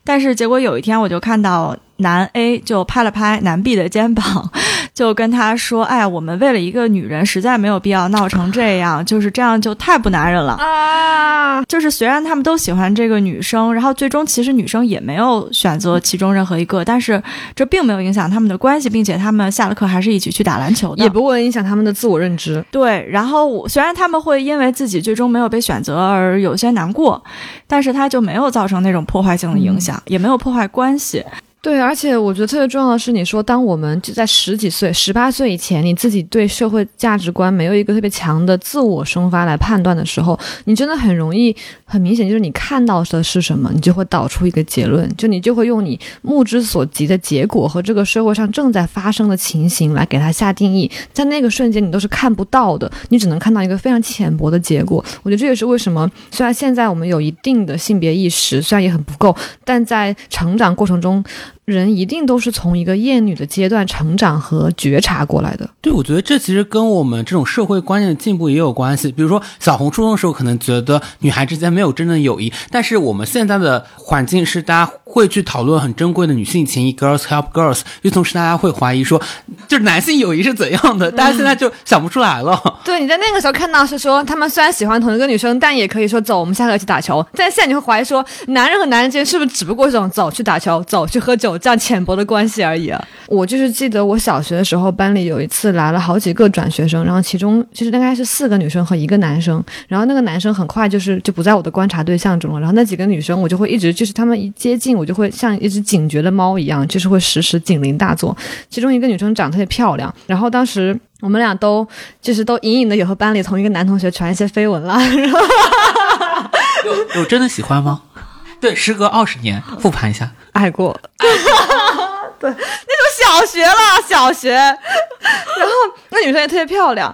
但是结果有一天我就看到男 A 就拍了拍男 B 的肩膀，就跟他说：“哎，我们为了一个女人，实在没有必要闹成这样，就是这样就太不男人了。”啊，就是虽然他们都喜欢这个女生，然后最终其实女生也没有选择其中任何一个，但是这并没有影响他们的关系，并且他们下了课还是一起去打篮球的。也不会影响他们的自我认知。对，然后我虽然他们会因为自己最终没有被选择而有些难过，但是他就没有造成那种破坏性的影响，也没有破坏关系。对，而且我觉得特别重要的是，你说当我们就在十几岁、十八岁以前，你自己对社会价值观没有一个特别强的自我生发来判断的时候，你真的很容易，很明显就是你看到的是什么，你就会导出一个结论，就你就会用你目之所及的结果和这个社会上正在发生的情形来给它下定义，在那个瞬间你都是看不到的，你只能看到一个非常浅薄的结果。我觉得这也是为什么，虽然现在我们有一定的性别意识，虽然也很不够，但在成长过程中。人一定都是从一个厌女的阶段成长和觉察过来的。对，我觉得这其实跟我们这种社会观念的进步也有关系。比如说，小红初中的时候可能觉得女孩之间没有真正的友谊，但是我们现在的环境是大家会去讨论很珍贵的女性情谊，girls help girls。与此同时，大家会怀疑说，就是男性友谊是怎样的，大家现在就想不出来了。对，你在那个时候看到是说，他们虽然喜欢同一个女生，但也可以说走，我们下课一起打球。但现在你会怀疑说，男人和男人之间是不是只不过是这种走去打球、走去喝酒这样浅薄的关系而已啊？我就是记得我小学的时候，班里有一次来了好几个转学生，然后其中其实大概是四个女生和一个男生，然后那个男生很快就是就不在我的观察对象中了，然后那几个女生我就会一直就是他们一接近，我就会像一只警觉的猫一样，就是会时时警铃大作。其中一个女生长得特别漂亮，然后当时我们俩都就是都隐隐的有和班里同一个男同学传一些绯闻了，有有真的喜欢吗？对，时隔二十年复盘一下，爱过。对，那种小学了，小学。然后那女生也特别漂亮，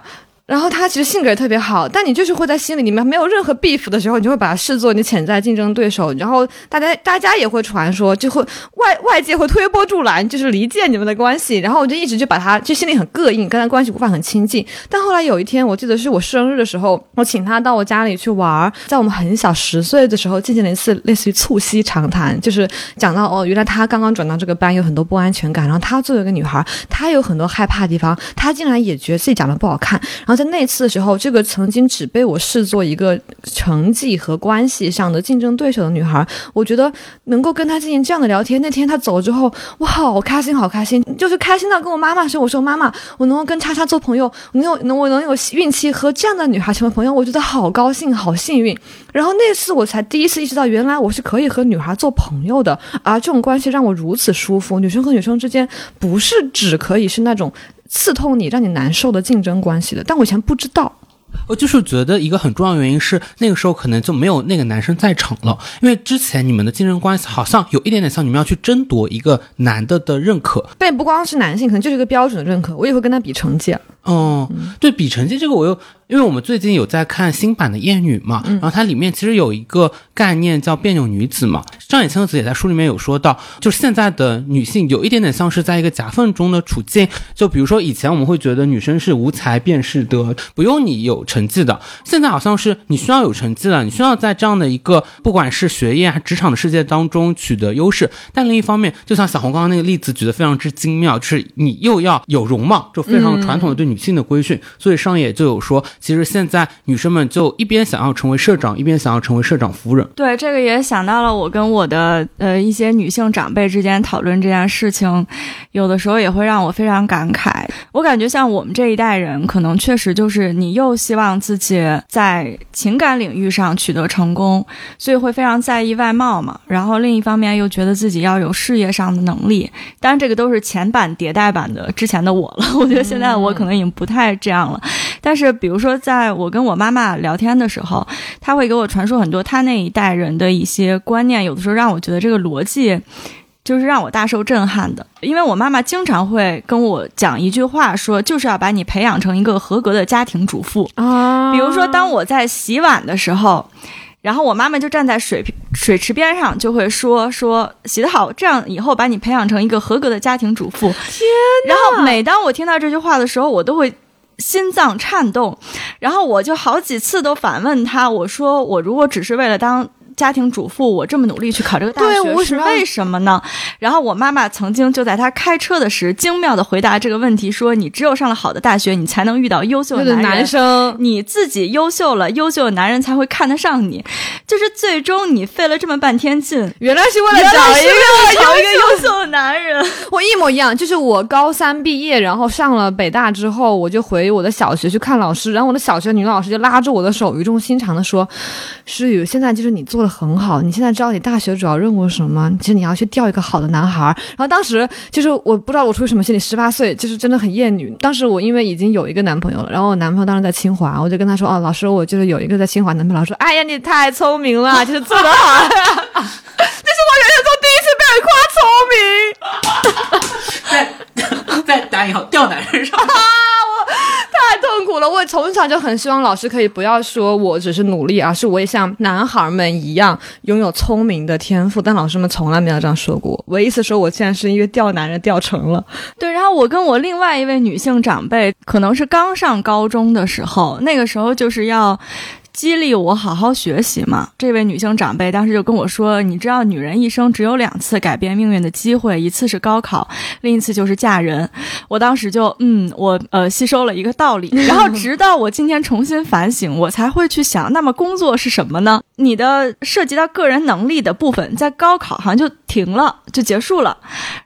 然后他其实性格也特别好，但你就是会在心里里面没有任何 beef 的时候，你就会把他视作你潜在竞争对手，然后大家大家也会传说，就会外外界会推波助澜，就是离间你们的关系，然后我就一直就把他就心里很膈应，跟他关系无法很亲近。但后来有一天，我记得是我生日的时候，我请他到我家里去玩，在我们很小十岁的时候进行了一次类似于促膝长谈，就是讲到哦，原来他刚刚转到这个班有很多不安全感，然后他作为一个女孩，她有很多害怕的地方，她竟然也觉得自己长得不好看，然后在那次的时候，这个曾经只被我视作一个成绩和关系上的竞争对手的女孩，我觉得能够跟她进行这样的聊天，那天她走了之后，哇，好开心，好开心，就是开心到跟我妈妈说，我说妈妈，我能够跟叉叉做朋友，能有能我能有运气和这样的女孩成为朋友，我觉得好高兴，好幸运。然后那次我才第一次意识到，原来我是可以和女孩做朋友的，而这种关系让我如此舒服。女生和女生之间不是只可以是那种刺痛你、让你难受的竞争关系的，但我以前不知道。我就是觉得一个很重要的原因是，那个时候可能就没有那个男生在场了，因为之前你们的竞争关系好像有一点点像你们要去争夺一个男的的认可。但也不光是男性，可能就是一个标准的认可，我也会跟他比成绩。嗯，对比成绩这个，我又因为我们最近有在看新版的《厌女》嘛，然后它里面其实有一个概念叫别扭女子嘛，上野千鹤子也在书里面有说到，就是现在的女性有一点点像是在一个夹缝中的处境。就比如说以前我们会觉得女生是无才便是德，不用你有成绩的，现在好像是你需要有成绩了，你需要在这样的一个不管是学业还是职场的世界当中取得优势。但另一方面，就像小红刚刚那个例子举得非常之精妙，就是你又要有容貌，就非常传统的对女性的规训。所以上野就有说，其实现在女生们就一边想要成为社长，一边想要成为社长夫人。对，这个也想到了我跟我的呃一些女性长辈之间讨论这件事情，有的时候也会让我非常感慨。我感觉像我们这一代人，可能确实就是你又希望自己在情感领域上取得成功，所以会非常在意外貌嘛。然后另一方面又觉得自己要有事业上的能力。当然，这个都是前版迭代版的之前的我了。我觉得现在我可能已经不太这样了。但是，比如说，在我跟我妈妈聊天的时候，她会给我传授很多她那一代人的一些观念，有的时候让我觉得这个逻辑就是让我大受震撼的。因为我妈妈经常会跟我讲一句话，说就是要把你培养成一个合格的家庭主妇啊。比如说，当我在洗碗的时候，然后我妈妈就站在水水池边上，就会说说洗得好，这样以后把你培养成一个合格的家庭主妇。天，然后每当我听到这句话的时候，我都会。心脏颤动，然后我就好几次都反问他，我说我如果只是为了当。家庭主妇，我这么努力去考这个大学是为什么呢？然后我妈妈曾经就在她开车的时，精妙的回答这个问题，说：“你只有上了好的大学，你才能遇到优秀的男生。你自己优秀了，优秀的男人才会看得上你。就是最终你费了这么半天劲，原来是为了找一个找一个优秀的男人。我一模一样，就是我高三毕业，然后上了北大之后，我就回我的小学去看老师，然后我的小学女老师就拉着我的手，语重心长的说：“诗雨，现在就是你做的很好，你现在知道你大学主要任务是什么吗？其实你要去钓一个好的男孩。然后当时就是我不知道我出于什么心理，十八岁就是真的很厌女。当时我因为已经有一个男朋友了，然后我男朋友当时在清华，我就跟他说：“哦，老师，我就是有一个在清华男朋友。”老师说：“哎呀，你太聪明了，就是做得好。”这是我人生中第一次被人夸聪明，在在打引号钓男人上。太痛苦了！我从小就很希望老师可以不要说我只是努力，而是我也像男孩们一样拥有聪明的天赋。但老师们从来没有这样说过。唯一一次说我现在是因为钓男人钓成了。对，然后我跟我另外一位女性长辈，可能是刚上高中的时候，那个时候就是要。激励我好好学习嘛？这位女性长辈当时就跟我说：“你知道，女人一生只有两次改变命运的机会，一次是高考，另一次就是嫁人。”我当时就嗯，我呃吸收了一个道理。然后直到我今天重新反省，我才会去想，那么工作是什么呢？你的涉及到个人能力的部分，在高考好像就停了，就结束了。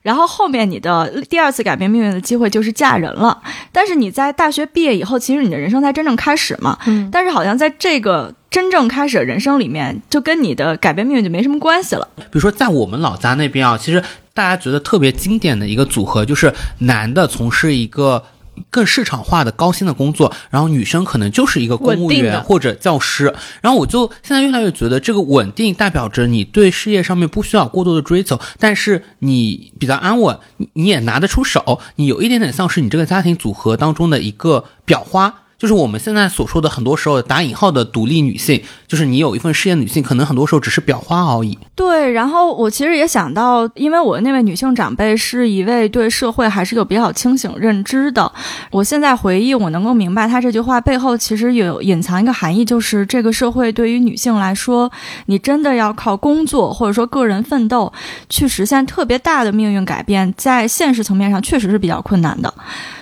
然后后面你的第二次改变命运的机会就是嫁人了。但是你在大学毕业以后，其实你的人生才真正开始嘛。嗯。但是好像在这个真正开始的人生里面，就跟你的改变命运就没什么关系了。比如说在我们老家那边啊，其实大家觉得特别经典的一个组合，就是男的从事一个更市场化的高薪的工作，然后女生可能就是一个公务员或者教师。然后我就现在越来越觉得，这个稳定代表着你对事业上面不需要过多的追求，但是你比较安稳，你也拿得出手，你有一点点像是你这个家庭组合当中的一个裱花。就是我们现在所说的，很多时候打引号的独立女性，就是你有一份事业女性，可能很多时候只是裱花而已。对，然后我其实也想到，因为我那位女性长辈是一位对社会还是有比较清醒认知的。我现在回忆，我能够明白她这句话背后其实有隐藏一个含义，就是这个社会对于女性来说，你真的要靠工作或者说个人奋斗去实现特别大的命运改变，在现实层面上确实是比较困难的。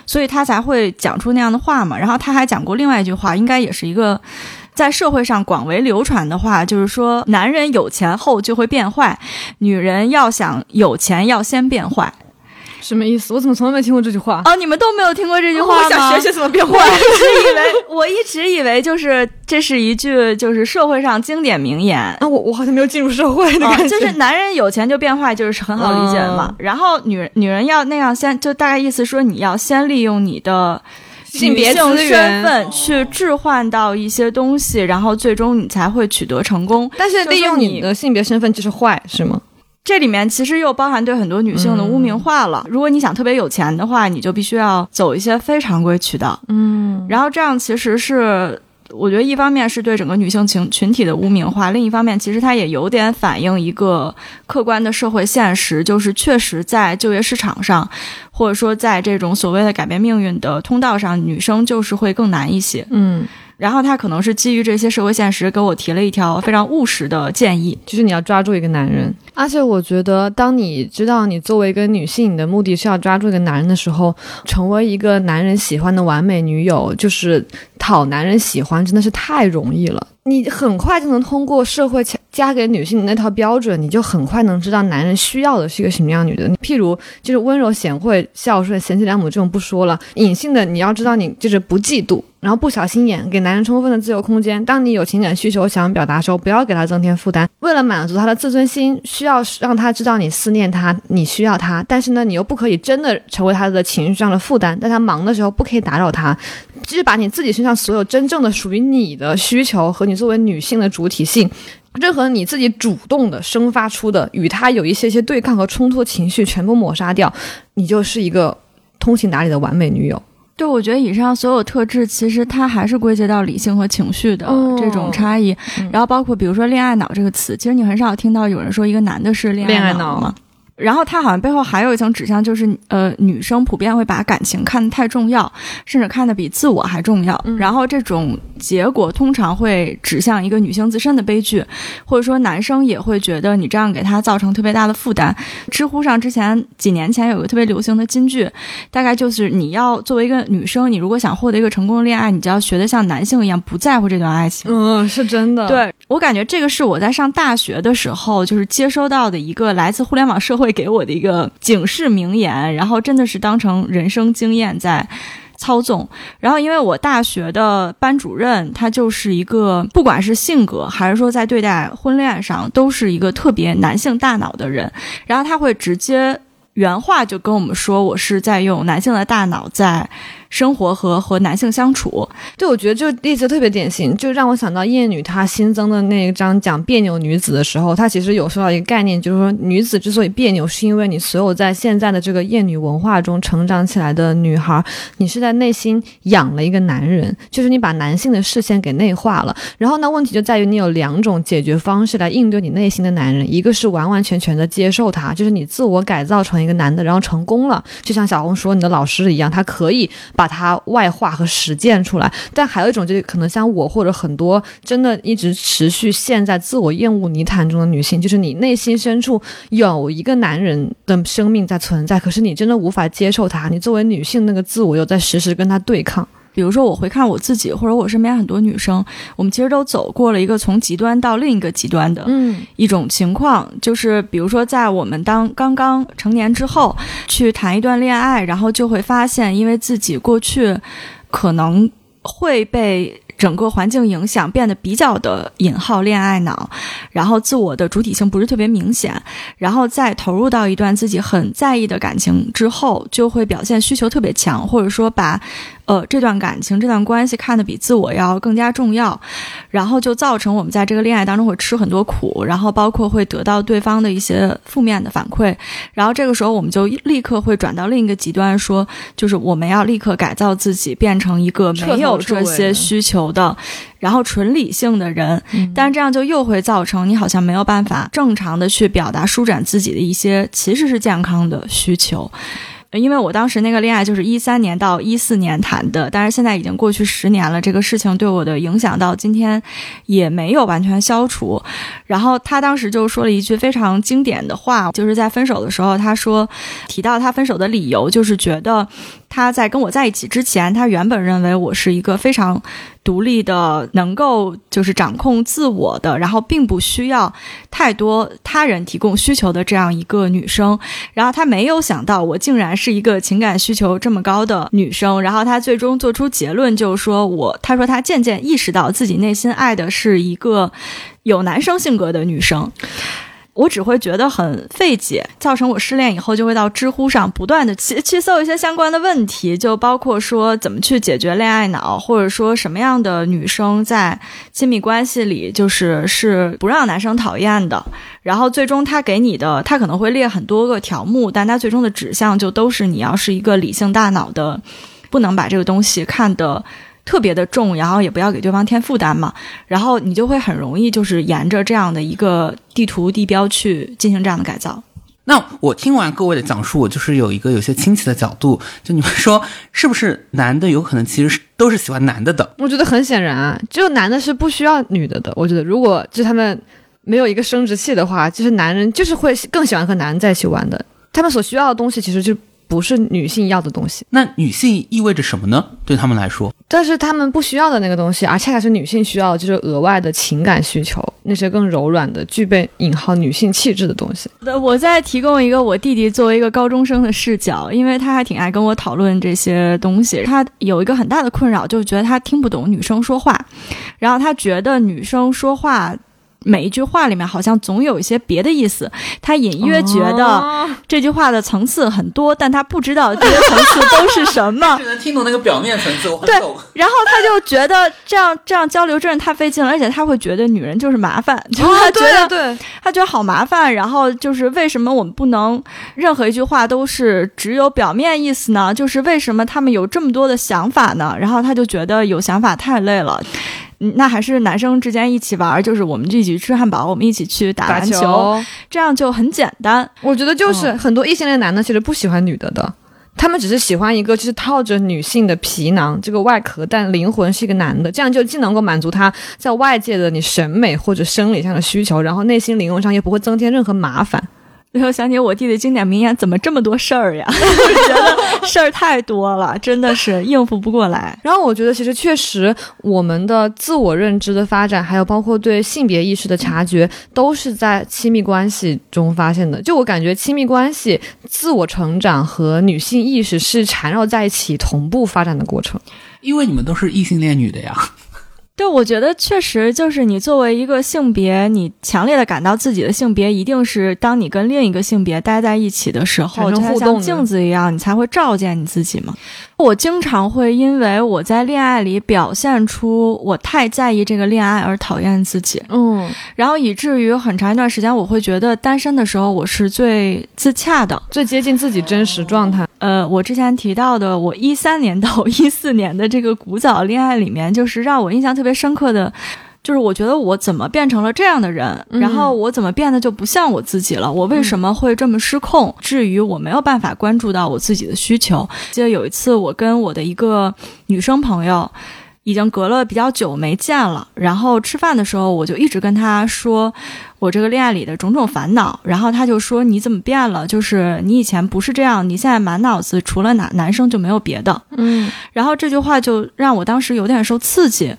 所以他才会讲出那样的话嘛。然后他还讲过另外一句话，应该也是一个在社会上广为流传的话，就是说，男人有钱后就会变坏，女人要想有钱要先变坏。什么意思？我怎么从来没听过这句话？哦，你们都没有听过这句话吗？我想学学怎么变坏。我一直以为，我一直以为就是这是一句就是社会上经典名言啊。我我好像没有进入社会的感觉。就是男人有钱就变坏，就是很好理解嘛。然后女人女人要那样先，就大概意思说你要先利用你的性别身份去置换到一些东西，然后最终你才会取得成功。但是利用你的性别身份就是坏，是吗？这里面其实又包含对很多女性的污名化了。如果你想特别有钱的话，你就必须要走一些非常规渠道。嗯，然后这样其实是我觉得一方面是对整个女性群群体的污名化，另一方面其实它也有点反映一个客观的社会现实，就是确实在就业市场上，或者说在这种所谓的改变命运的通道上，女生就是会更难一些。嗯，然后他可能是基于这些社会现实，给我提了一条非常务实的建议。就是你要抓住一个男人，而且我觉得，当你知道你作为一个女性，你的目的是要抓住一个男人的时候，成为一个男人喜欢的完美女友，就是讨男人喜欢，真的是太容易了。你很快就能通过社会加给女性的那套标准，你就很快能知道男人需要的是一个什么样女的。譬如就是温柔贤惠、孝顺、贤妻良母这种不说了，隐性的你要知道你就是不嫉妒，然后不小心眼，给男人充分的自由空间。当你有情感需求想表达的时候，不要给他增添负担。为了满足他的自尊心，需要让他知道你思念他，你需要他，但是呢，你又不可以真的成为他的情绪上的负担。在他忙的时候，不可以打扰他。就是把你自己身上所有真正的属于你的需求和你作为女性的主体性，任何你自己主动的生发出的与他有一些些对抗和冲突的情绪全部抹杀掉，你就是一个通情达理的完美女友。对，我觉得以上所有特质，其实它还是归结到理性和情绪的哦这种差异。嗯然后包括比如说“恋爱脑”这个词，其实你很少听到有人说一个男的是恋恋爱脑脑嘛。然后他好像背后还有一层指向，就是呃，女生普遍会把感情看得太重要，甚至看得比自我还重要。嗯然后这种结果通常会指向一个女性自身的悲剧，或者说男生也会觉得你这样给他造成特别大的负担。知乎上之前几年前有个特别流行的金句，大概就是你要作为一个女生，你如果想获得一个成功的恋爱，你就要学得像男性一样不在乎这段爱情。嗯，是真的。，对我感觉这个是我在上大学的时候，就是接收到的一个来自互联网社会给我的一个警示名言，然后真的是当成人生经验在。操纵，然后因为我大学的班主任，他就是一个不管是性格还是说在对待婚恋上，都是一个特别男性大脑的人，然后他会直接原话就跟我们说，我是在用男性的大脑在生活和和男性相处，对，我觉得这个例子特别典型，就让我想到叶女她新增的那一章讲别扭女子的时候，她其实有说到一个概念，就是说女子之所以别扭，是因为你所有在现在的这个厌女文化中成长起来的女孩，你是在内心养了一个男人，就是你把男性的视线给内化了。然后呢，问题就在于你有两种解决方式来应对你内心的男人，一个是完完全全的接受他，就是你自我改造成一个男的，然后成功了，就像小红说你的老师一样，他可以把它外化和实践出来。但还有一种就是可能像我或者很多真的一直持续陷在自我厌恶泥潭中的女性，就是你内心深处有一个男人的生命在存在，可是你真的无法接受他，你作为女性那个自我又在时时跟他对抗。比如说，我回看我自己，或者我身边很多女生，我们其实都走过了一个从极端到另一个极端的嗯。一种情况，就是比如说，在我们当刚刚成年之后，去谈一段恋爱，然后就会发现，因为自己过去可能会被整个环境影响，变得比较的引号恋爱脑，然后自我的主体性不是特别明显，然后再投入到一段自己很在意的感情之后，就会表现需求特别强，或者说把呃这段感情、这段关系看得比自我要更加重要，然后就造成我们在这个恋爱当中会吃很多苦，然后包括会得到对方的一些负面的反馈，然后这个时候我们就立刻会转到另一个极端，说就是我们要立刻改造自己，变成一个没有这些需求的，然后纯理性的人。但是这样就又会造成你好像没有办法正常的去表达、舒展自己的一些其实是健康的需求。因为我当时那个恋爱就是一三年到一四年谈的，但是现在已经过去十年了，这个事情对我的影响到今天也没有完全消除。然后他当时就说了一句非常经典的话，就是在分手的时候，他说提到他分手的理由，就是觉得他在跟我在一起之前，他原本认为我是一个非常独立的，能够就是掌控自我的，然后并不需要太多他人提供需求的这样一个女生。然后他没有想到我竟然是一个情感需求这么高的女生。然后他最终做出结论，就是说我，他说他渐渐意识到自己内心爱的是一个有男生性格的女生。我只会觉得很费解，造成我失恋以后就会到知乎上不断的去去搜一些相关的问题，就包括说怎么去解决恋爱脑，或者说什么样的女生在亲密关系里就是是不让男生讨厌的。然后最终他给你的，他可能会列很多个条目，但他最终的指向就都是你要是一个理性大脑的，不能把这个东西看得。特别的重，然后也不要给对方添负担嘛。然后你就会很容易就是沿着这样的一个地图地标去进行这样的改造。那我听完各位的讲述，我就是有一个有些亲戚的角度，就你们说是不是男的有可能其实是都是喜欢男的的？我觉得很显然啊，只有男的是不需要女的的。我觉得如果就他们没有一个生殖器的话，就是男人就是会更喜欢和男人在一起玩的。他们所需要的东西其实就不是女性要的东西，那女性意味着什么呢？对他们来说，但是他们不需要的那个东西，而恰恰是女性需要，就是额外的情感需求，那些更柔软的、具备引号女性气质的东西。那我再提供一个我弟弟作为一个高中生的视角，因为他还挺爱跟我讨论这些东西。他有一个很大的困扰，就是觉得他听不懂女生说话，然后他觉得女生说话。每一句话里面好像总有一些别的意思，他隐约觉得哦这句话的层次很多，但他不知道这些层次都是什么。只能听懂那个表面层次，我很对然后他就觉得这样这样交流真是太费劲了，而且他会觉得女人就是麻烦，就是他觉得、哦对对，他觉得好麻烦。然后就是为什么我们不能任何一句话都是只有表面意思呢？就是为什么他们有这么多的想法呢？然后他就觉得有想法太累了。嗯那还是男生之间一起玩儿，就是我们一起吃汉堡，我们一起去打打篮球，球，这样就很简单。我觉得就是嗯很多异性恋男的其实不喜欢女的的。他们只是喜欢一个就是套着女性的皮囊这个外壳，但灵魂是一个男的，这样就既能够满足他在外界的你审美或者生理上的需求，然后内心灵魂上又不会增添任何麻烦。最后想起我弟的经典名言：“怎么这么多事儿呀？” 我觉得事儿太多了，真的是应付不过来。然后我觉得，其实确实，我们的自我认知的发展，还有包括对性别意识的察觉，都是在亲密关系中发现的。就我感觉，亲密关系、自我成长和女性意识是缠绕在一起、同步发展的过程。因为你们都是异性恋女的呀。对，我觉得确实就是你作为一个性别，你强烈的感到自己的性别，一定是当你跟另一个性别待在一起的时候，就像镜子一样，你才会照见你自己嘛。我经常会因为我在恋爱里表现出我太在意这个恋爱而讨厌自己，嗯，然后以至于很长一段时间，我会觉得单身的时候我是最自洽的。最接近自己真实状态。呃，我之前提到的，我一三年到一四年的这个古早恋爱里面，就是让我印象特别深刻的。就是我觉得我怎么变成了这样的人，嗯然后我怎么变得就不像我自己了？我为什么会这么失控？至于我没有办法关注到我自己的需求。记得有一次，我跟我的一个女生朋友。已经隔了比较久没见了，然后吃饭的时候，我就一直跟她说我这个恋爱里的种种烦恼，然后他就说你怎么变了？就是你以前不是这样，你现在满脑子除了男男生就没有别的。嗯，然后这句话就让我当时有点受刺激，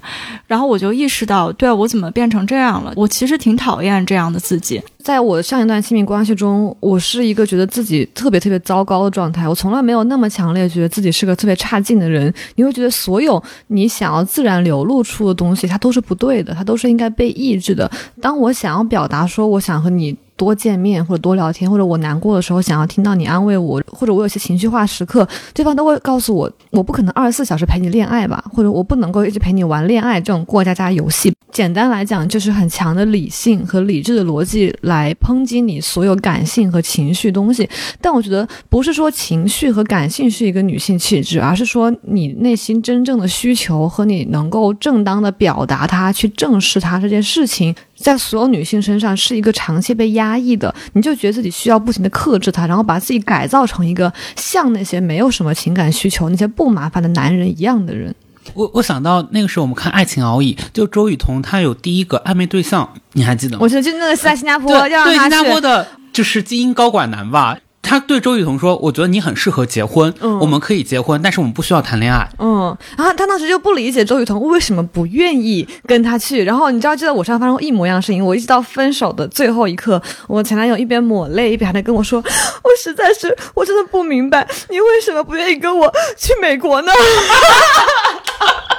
然后我就意识到，对我怎么变成这样了？我其实挺讨厌这样的自己。在我上一段亲密关系中，我是一个觉得自己特别特别糟糕的状态。我从来没有那么强烈觉得自己是个特别差劲的人。你会觉得所有你想要自然流露出的东西，它都是不对的，它都是应该被抑制的。当我想要表达达说我想和你多见面或者多聊天，或者我难过的时候想要听到你安慰我，或者我有些情绪化时刻，对方都会告诉我，我不可能二十四小时陪你恋爱吧，或者我不能够一直陪你玩恋爱这种过家家游戏。简单来讲，就是很强的理性和理智的逻辑来抨击你所有感性和情绪东西。但我觉得不是说情绪和感性是一个女性气质，而是说你内心真正的需求和你能够正当的表达它、去正视它这件事情，在所有女性身上是一个长期被压抑的。你就觉得自己需要不停的克制它，然后把自己改造成一个像那些没有什么情感需求、那些不麻烦的男人一样的人。我我想到那个时候我们看《爱情熬椅》，就周雨彤她有第一个暧昧对象，你还记得吗？我觉得就那个是在新加坡，对对，要让他去新加坡的就是精英高管男吧。他对周雨彤说：“我觉得你很适合结婚，嗯我们可以结婚，但是我们不需要谈恋爱。嗯，然后他当时就不理解周雨彤为什么不愿意跟他去，然后你知道就在我身上发生过一模一样的事情，我一直到分手的最后一刻，我前男友一边抹泪一边还在跟我说，我实在是我真的不明白你为什么不愿意跟我去美国呢？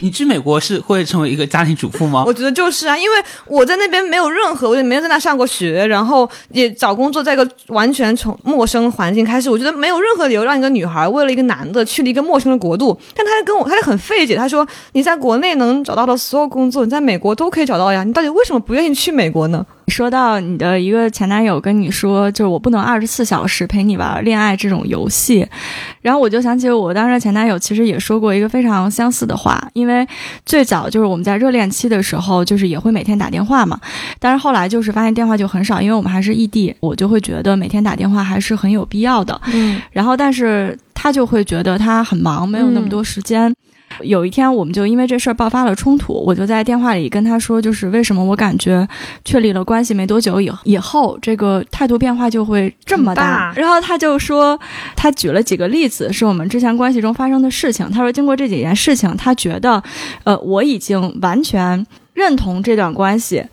你去美国是会成为一个家庭主妇吗？我觉得就是啊，因为我在那边没有任何，我也没有在那上过学，然后也找工作，在一个完全从陌生环境开始，我觉得没有任何理由让一个女孩为了一个男的去了一个陌生的国度。但他跟我，他就很费解，他说你在国内能找到的所有工作，你在美国都可以找到呀，你到底为什么不愿意去美国呢？说到你的一个前男友跟你说，就是我不能二十四小时陪你玩恋爱这种游戏，然后我就想起我当时前男友其实也说过一个非常相似的话，因为最早就是我们在热恋期的时候，就是也会每天打电话嘛，但是后来就是发现电话就很少，因为我们还是异地，我就会觉得每天打电话还是很有必要的，嗯。然后但是他就会觉得他很忙，没有那么多时间。有一天，我们就因为这事儿爆发了冲突，我就在电话里跟他说，就是为什么我感觉确立了关系没多久以以后，这个态度变化就会这么大。然后他就说，他举了几个例子，是我们之前关系中发生的事情。他说，经过这几件事情，他觉得，呃，我已经完全认同这段关系。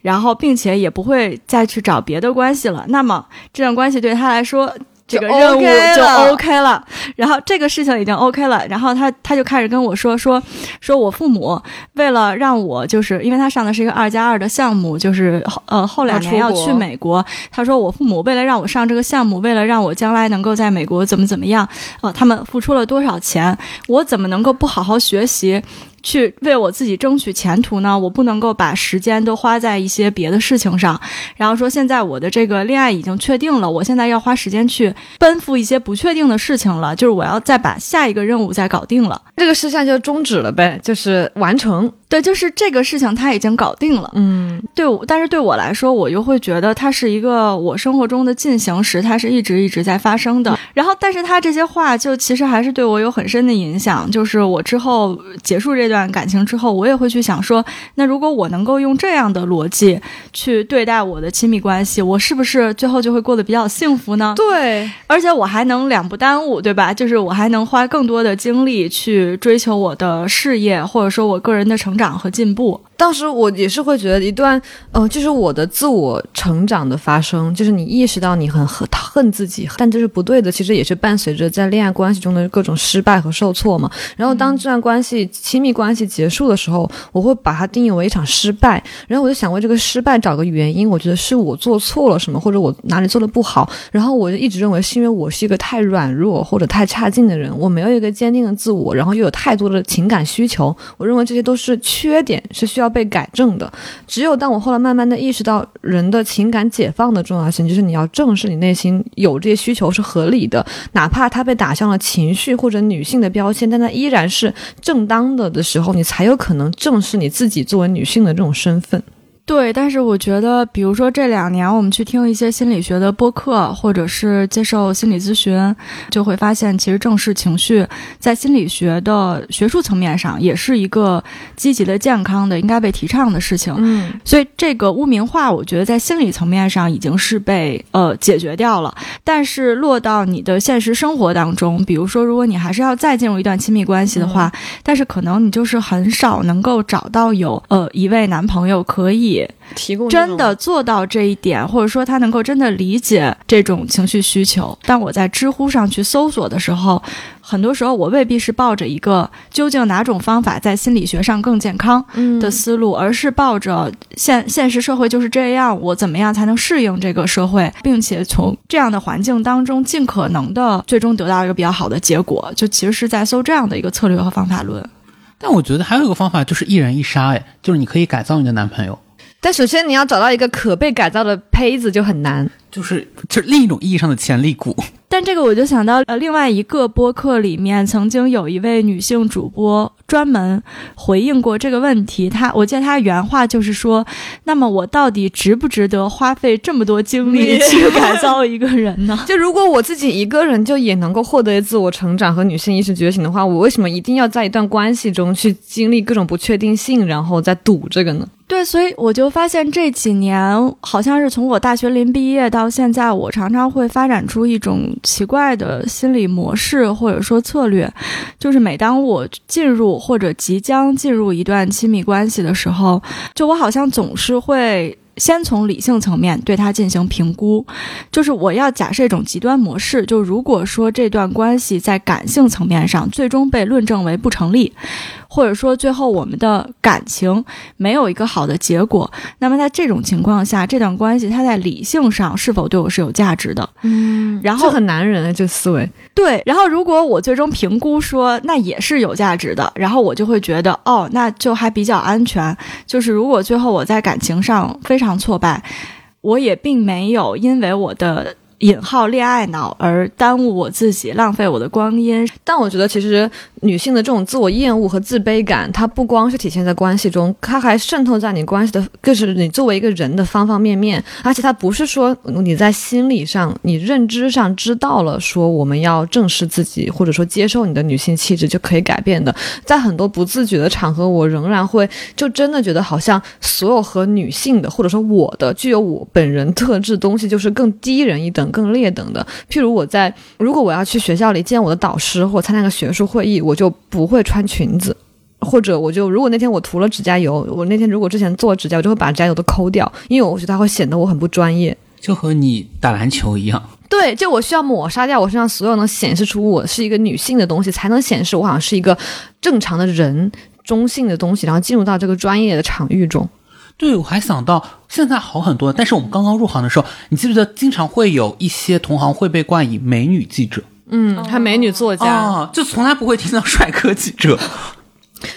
然后，并且也不会再去找别的关系了。那么，这段关系对他来说，这个就任务就了 OK 了。然后这个事情已经 OK 了，然后他他就开始跟我说说说我父母为了让我就是因为他上的是一个二加二的项目，就是呃后两年要去美国，他说我父母为了让我上这个项目，为了让我将来能够在美国怎么怎么样，呃，他们付出了多少钱，我怎么能够不好好学习？去为我自己争取前途呢？我不能够把时间都花在一些别的事情上。然后说，现在我的这个恋爱已经确定了，我现在要花时间去奔赴一些不确定的事情了，就是我要再把下一个任务再搞定了。这个事项就终止了呗，就是完成。对，就是这个事情他已经搞定了。嗯，对我，但是对我来说，我又会觉得它是一个我生活中的进行时，它是一直一直在发生的。然后，但是他这些话就其实还是对我有很深的影响。就是我之后结束这段感情之后，我也会去想说，那如果我能够用这样的逻辑去对待我的亲密关系，我是不是最后就会过得比较幸福呢？对，而且我还能两不耽误，对吧？就是我还能花更多的精力去追求我的事业，或者说我个人的成长和进步。当时我也是会觉得一段，呃，就是我的自我成长的发生，就是你意识到你很恨恨自己，但这是不对的，其实也是伴随着在恋爱关系中的各种失败和受挫嘛。然后当这段关系、亲密关系结束的时候，我会把它定义为一场失败，然后我就想为这个失败找个原因，我觉得是我做错了什么，或者我哪里做的不好，然后我就一直认为是因为我是一个太软弱或者太差劲的人，我没有一个坚定的自我，然后又有太多的情感需求，我认为这些都是缺点，是需要要被改正的。只有当我后来慢慢的意识到人的情感解放的重要性，就是你要正视你内心有这些需求是合理的，哪怕它被打上了情绪或者女性的标签，但它依然是正当的的时候，你才有可能正视你自己作为女性的这种身份。对，但是我觉得，比如说这两年我们去听一些心理学的播客，或者是接受心理咨询，就会发现，其实正视情绪在心理学的学术层面上也是一个积极的、健康的、应该被提倡的事情。嗯，所以这个污名化，我觉得在心理层面上已经是被呃解决掉了。但是落到你的现实生活当中，比如说，如果你还是要再进入一段亲密关系的话，但是可能你就是很少能够找到有呃一位男朋友可以提供真的做到这一点，或者说他能够真的理解这种情绪需求。但我在知乎上去搜索的时候，很多时候我未必是抱着一个究竟哪种方法在心理学上更健康嗯的思路，而是抱着现现实社会就是这样，我怎么样才能适应这个社会，并且从这样的环境当中尽可能的最终得到一个比较好的结果。就其实是在搜这样的一个策略和方法论。但我觉得还有一个方法就是一人一杀，哎，就是你可以改造你的男朋友，但首先你要找到一个可被改造的胚子就很难。就是就是另一种意义上的潜力股。但这个我就想到，呃，另外一个播客里面曾经有一位女性主播专门回应过这个问题。她，我记得她原话就是说：“那么我到底值不值得花费这么多精力去 改造一个人呢 就如果我自己一个人就也能够获得自我成长和女性意识觉醒的话，我为什么一定要在一段关系中去经历各种不确定性，然后再赌这个呢？？”对，所以我就发现这几年，好像是从我大学临毕业到现在，我常常会发展出一种奇怪的心理模式或者说策略，就是每当我进入或者即将进入一段亲密关系的时候，就我好像总是会。先从理性层面对它进行评估，就是我要假设一种极端模式，就如果说这段关系在感性层面上最终被论证为不成立，或者说最后我们的感情没有一个好的结果，那么在这种情况下，这段关系它在理性上是否对我是有价值的？嗯，然后很男人啊，这思维。对，然后如果我最终评估说那也是有价值的，然后我就会觉得哦，那就还比较安全。就是如果最后我在感情上非常挫败，我也并没有因为我的。引号恋爱脑而耽误我自己，浪费我的光阴。但我觉得，其实女性的这种自我厌恶和自卑感，它不光是体现在关系中，它还渗透在你关系的，就是你作为一个人的方方面面。而且它不是说你在心理上、你认知上知道了说我们要正视自己，或者说接受你的女性气质就可以改变的。在很多不自觉的场合，我仍然会就真的觉得好像所有和女性的，或者说我的具有我本人特质东西，就是更低人一等。更劣等的，譬如我在如果我要去学校里见我的导师或参加个学术会议，我就不会穿裙子，或者我就如果那天我涂了指甲油，我那天如果之前做指甲，我就会把指甲油都抠掉，因为我觉得它会显得我很不专业，就和你打篮球一样。对，就我需要抹杀掉我身上所有能显示出我是一个女性的东西，才能显示我好像是一个正常的人、中性的东西，然后进入到这个专业的场域中。对，我还想到现在好很多，但是我们刚刚入行的时候，你记不记得经常会有一些同行会被冠以美女记者？嗯，还美女作家，哦，就从来不会听到帅哥记者。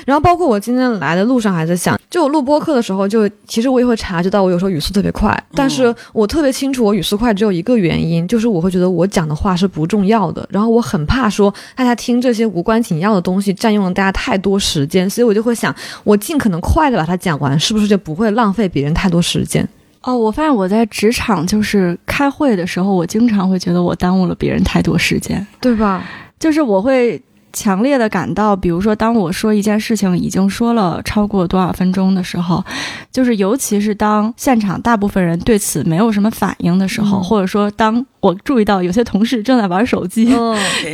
然后包括我今天来的路上还在想，就我录播课的时候，就其实我也会察觉到我有时候语速特别快，但是我特别清楚我语速快只有一个原因，就是我会觉得我讲的话是不重要的，然后我很怕说大家听这些无关紧要的东西占用了大家太多时间，所以我就会想，我尽可能快的把它讲完，是不是就不会浪费别人太多时间？哦，我发现我在职场就是开会的时候，我经常会觉得我耽误了别人太多时间，对吧？就是我会。强烈的感到，比如说，当我说一件事情已经说了超过多少分钟的时候，就是尤其是当现场大部分人对此没有什么反应的时候，或者说当我注意到有些同事正在玩手机，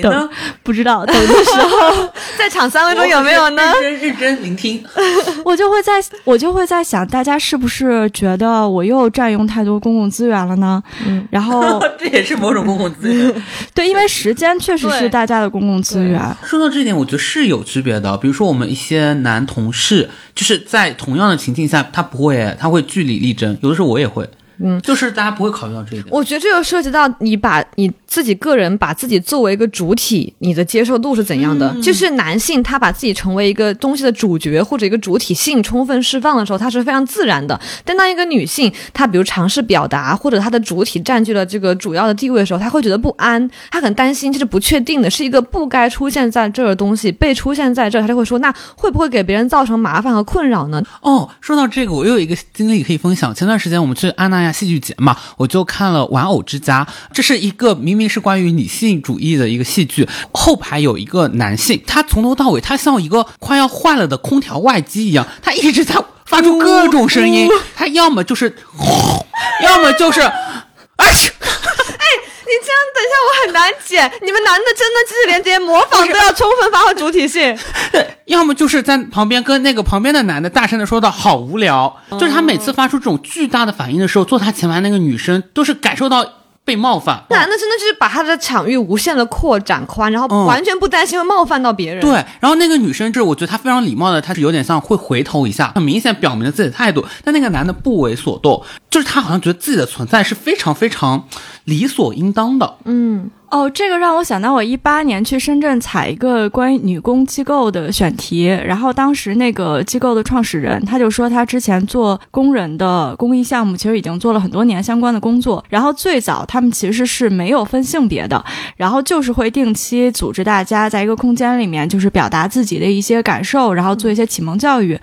等不知道等的时候，在场三分钟有没有呢？认真认真聆听，我就会在我就会在想，大家是不是觉得我又占用太多公共资源了呢？嗯，然后 这也是某种公共资源，对，因为时间确实是大家的公共资源。说到这点，我觉得是有区别的。比如说，我们一些男同事，就是在同样的情境下，他不会，他会据理力争。有的时候我也会。嗯，就是大家不会考虑到这一点。我觉得这个涉及到你把你自己个人把自己作为一个主体，你的接受度是怎样的？就是男性他把自己成为一个东西的主角或者一个主体性充分释放的时候，他是非常自然的。但当一个女性她比如尝试表达或者她的主体占据了这个主要的地位的时候，她会觉得不安，她很担心这是不确定的，是一个不该出现在这儿的东西被出现在这儿，她就会说那会不会给别人造成麻烦和困扰呢？哦，说到这个，我又有一个经历可以分享。前段时间我们去安那亚。戏剧节嘛，我就看了《玩偶之家》，这是一个明明是关于女性主义的一个戏剧。后排有一个男性，他从头到尾，他像一个快要坏了的空调外机一样，他一直在发出各种声音。他要么就是，要么就是，哎。你这样等一下，我很难解。你们男的真的就是连这些模仿都要充分发挥主体性，对，要么就是在旁边跟那个旁边的男的大声的说道：“好无聊。”就是他每次发出这种巨大的反应的时候，坐他前排那个女生都是感受到。被冒犯，男的真的就是把他的场域无限的扩展宽，然后完全不担心会冒犯到别人。对，然后那个女生就是我觉得她非常礼貌的，她是有点像会回头一下，很明显表明了自己的态度。但那个男的不为所动，就是他好像觉得自己的存在是非常非常理所应当的。嗯。哦，这个让我想到我一八年去深圳采一个关于女工机构的选题，然后当时那个机构的创始人他就说他之前做工人的公益项目，其实已经做了很多年相关的工作。然后最早他们其实是没有分性别的，然后就是会定期组织大家在一个空间里面，就是表达自己的一些感受，然后做一些启蒙教育。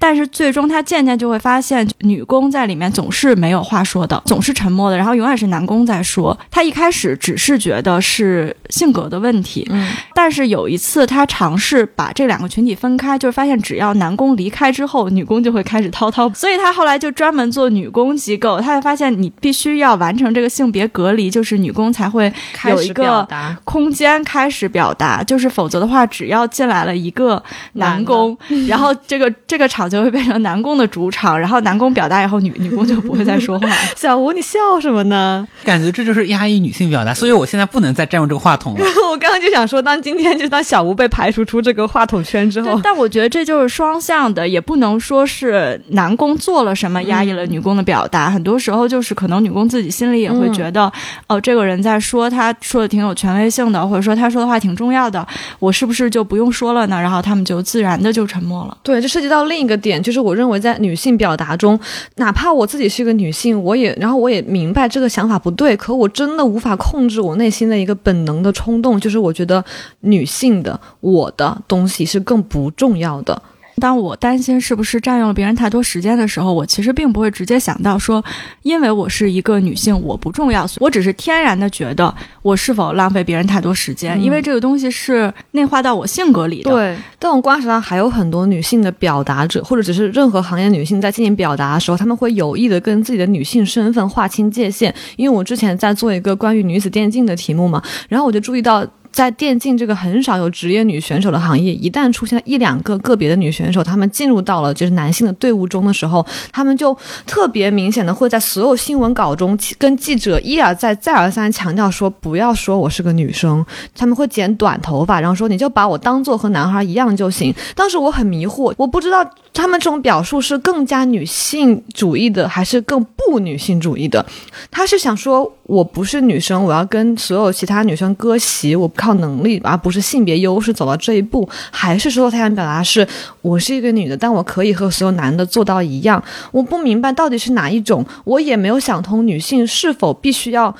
但是最终，他渐渐就会发现，女工在里面总是没有话说的，总是沉默的，然后永远是男工在说。他一开始只是觉得是性格的问题，嗯，但是有一次他尝试把这两个群体分开，就是发现只要男工离开之后，女工就会开始滔滔。所以他后来就专门做女工机构，他就发现你必须要完成这个性别隔离，就是女工才会有一个空间开始表达，就是否则的话，只要进来了一个男工，然后这个这个场。脑就会变成男宫的主场，然后男宫表达以后，女女宫就不会再说话。小吴，你笑什么呢？感觉这就是压抑女性表达，所以我现在不能再占用这个话筒了。我刚刚就想说，当今天就当小吴被排除出这个话筒圈之后，但我觉得这就是双向的，也不能说是男宫做了什么压抑了女宫的表达，很多时候就是可能女宫自己心里也会觉得，哦，这个人在说，他说的挺有权威性的，或者说他说的话挺重要的，我是不是就不用说了呢？然后他们就自然的就沉默了。对，这涉及到另一个点，就是我认为在女性表达中，哪怕我自己是一个女性，我也然后我也明白这个想法不对，可我真的无法控制我内心的一个本能的冲动，就是我觉得女性的我的东西是更不重要的。当我担心是不是占用了别人太多时间的时候，我其实并不会直接想到说，因为我是一个女性，我不重要。我只是天然的觉得我是否浪费别人太多时间，因为这个东西是内化到我性格里的。对，但我观察到还有很多女性的表达者，或者只是任何行业女性在进行表达的时候，他们会有意的跟自己的女性身份划清界限。因为我之前在做一个关于女子电竞的题目嘛，然后我就注意到。在电竞这个很少有职业女选手的行业，一旦出现一两个个别的女选手，她们进入到了就是男性的队伍中的时候，她们就特别明显的会在所有新闻稿中跟记者一而再再而三强调说，不要说我是个女生，他们会剪短头发，然后说你就把我当做和男孩一样就行。当时我很迷惑，我不知道他们这种表述是更加女性主义的，还是更不女性主义的。他是想说我不是女生，我要跟所有其他女生割席，我靠。能力，而不是性别优势走到这一步，还是说他想表达是我是一个女的，但我可以和所有男的做到一样？我不明白到底是哪一种，我也没有想通女性是否必须要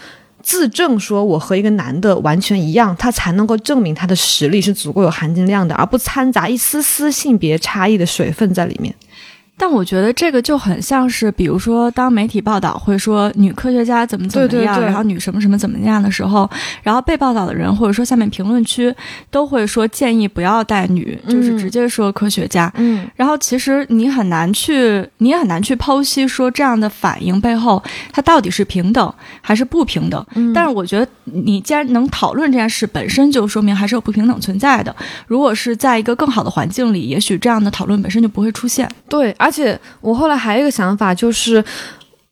自证说我和一个男的完全一样，他才能够证明他的实力是足够有含金量的，而不掺杂一丝丝性别差异的水分在里面。但我觉得这个就很像是，比如说，当媒体报道会说女科学家怎么怎么样，然后女什么什么怎么样的时候，然后被报道的人或者说下面评论区都会说建议不要带女，就是直接说科学家。嗯，然后其实你很难去，你也很难去剖析说这样的反应背后它到底是平等还是不平等。嗯，但是我觉得你既然能讨论这件事，本身就说明还是有不平等存在的。如果是在一个更好的环境里，也许这样的讨论本身就不会出现。对，而而且我后来还有一个想法，就是。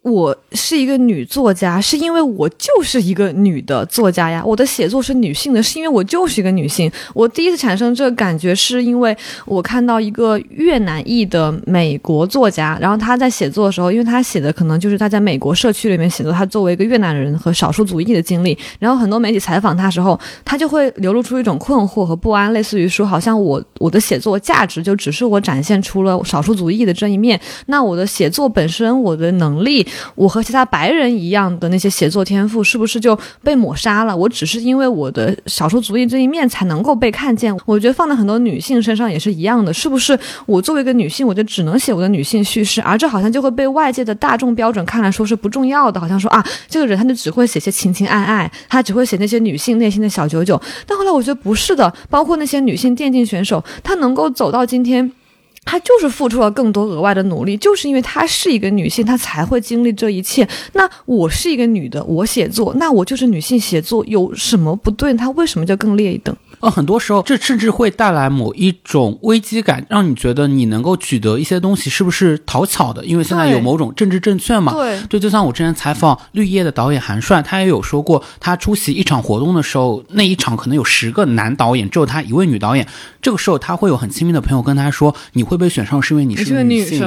我是一个女作家，是因为我就是一个女的作家呀。我的写作是女性的，是因为我就是一个女性。我第一次产生这个感觉，是因为我看到一个越南裔的美国作家，然后他在写作的时候，因为他写的可能就是他在美国社区里面写作，他作为一个越南人和少数族裔的经历。然后很多媒体采访他时候，他就会流露出一种困惑和不安，类似于说，好像我我的写作价值就只是我展现出了少数族裔的这一面，那我的写作本身，我的能力。我和其他白人一样的那些写作天赋，是不是就被抹杀了？我只是因为我的少数族裔这一面才能够被看见。我觉得放在很多女性身上也是一样的，是不是？我作为一个女性，我就只能写我的女性叙事，而这好像就会被外界的大众标准看来说是不重要的，好像说啊，这个人他就只会写些情情爱爱，他只会写那些女性内心的小九九。但后来我觉得不是的，包括那些女性电竞选手，她能够走到今天。她就是付出了更多额外的努力，就是因为她是一个女性，她才会经历这一切。那我是一个女的，我写作，那我就是女性写作，有什么不对？她为什么就更劣等？呃，很多时候这甚至会带来某一种危机感，让你觉得你能够取得一些东西是不是讨巧的？因为现在有某种政治正确嘛。对，对，就像我之前采访绿叶的导演韩帅，他也有说过，他出席一场活动的时候，那一场可能有十个男导演，只有他一位女导演。这个时候他会有很亲密的朋友跟他说：“你会被选上是因为你是个女性。”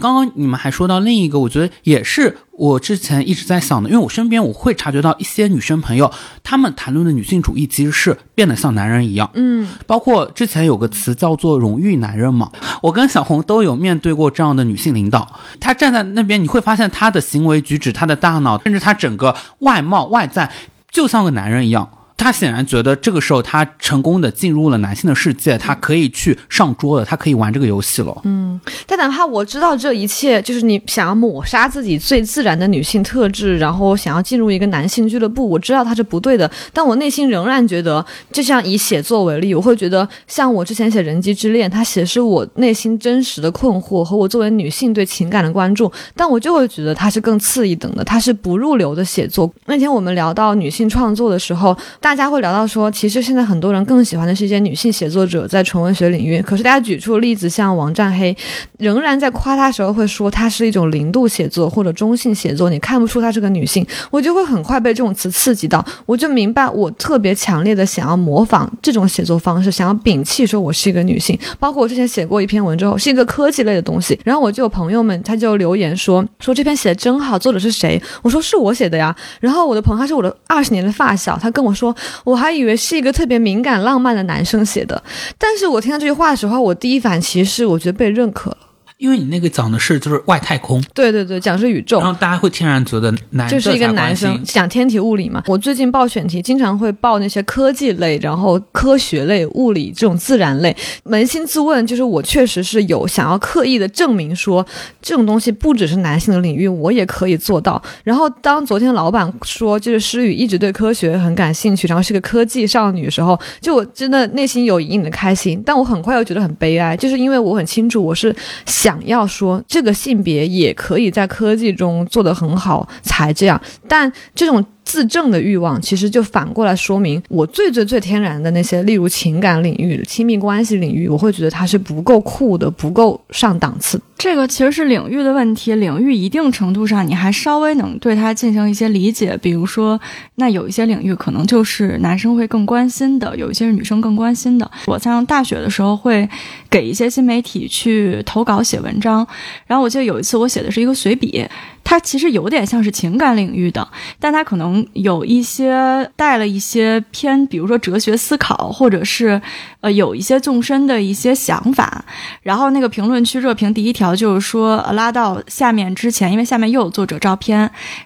刚刚你们还说到另一个，我觉得也是我之前一直在想的，因为我身边我会察觉到一些女生朋友，她们谈论的女性主义其实是变得像男人一样，嗯，包括之前有个词叫做“荣誉男人”嘛，我跟小红都有面对过这样的女性领导，她站在那边，你会发现她的行为举止、她的大脑，甚至她整个外貌外在，就像个男人一样。他显然觉得这个时候他成功的进入了男性的世界，他可以去上桌了，他可以玩这个游戏了。嗯，但哪怕我知道这一切，就是你想要抹杀自己最自然的女性特质，然后想要进入一个男性俱乐部，我知道他是不对的，但我内心仍然觉得，就像以写作为例，我会觉得像我之前写《人机之恋》，他写是我内心真实的困惑和我作为女性对情感的关注，但我就会觉得他是更次一等的，他是不入流的写作。那天我们聊到女性创作的时候。大家会聊到说，其实现在很多人更喜欢的是一些女性写作者在纯文学领域。可是大家举出例子，像王占黑，仍然在夸她时候会说她是一种零度写作或者中性写作，你看不出她是个女性。我就会很快被这种词刺激到，我就明白我特别强烈的想要模仿这种写作方式，想要摒弃说我是一个女性。包括我之前写过一篇文之后，是一个科技类的东西，然后我就有朋友们他就留言说说这篇写的真好，作者是谁？我说是我写的呀。然后我的朋友他是我的二十年的发小，他跟我说，我还以为是一个特别敏感浪漫的男生写的。但是我听到这句话的时候，我第一反应其实是我觉得被认可了。因为你那个讲的是就是外太空，对对对，讲是宇宙然，后大家会天然觉得男的就是一个男生讲天体物理嘛。我最近报选题，经常会报那些科技类，然后科学类、物理这种自然类。扪心自问，就是我确实是有想要刻意的证明说，这种东西不只是男性的领域，我也可以做到。然后当昨天老板说，就是诗雨一直对科学很感兴趣，然后是个科技少女的时候，就我真的内心有隐隐的开心，但我很快又觉得很悲哀，就是因为我很清楚，我是想想要说这个性别也可以在科技中做得很好才这样，但这种。自证的欲望，其实就反过来说明我最最最天然的那些，例如情感领域、亲密关系领域，我会觉得它是不够酷的，不够上档次。这个其实是领域的问题，领域一定程度上你还稍微能对它进行一些理解，比如说，那有一些领域可能就是男生会更关心的，有一些是女生更关心的。我在上大学的时候会给一些新媒体去投稿写文章，然后我记得有一次我写的是一个随笔，它其实有点像是情感领域的，但它可能有一些带了一些偏，比如说哲学思考，或者是呃有一些纵深的一些想法。然后那个评论区热评第一条就是说，呃拉到下面之前，因为下面又有作者照片，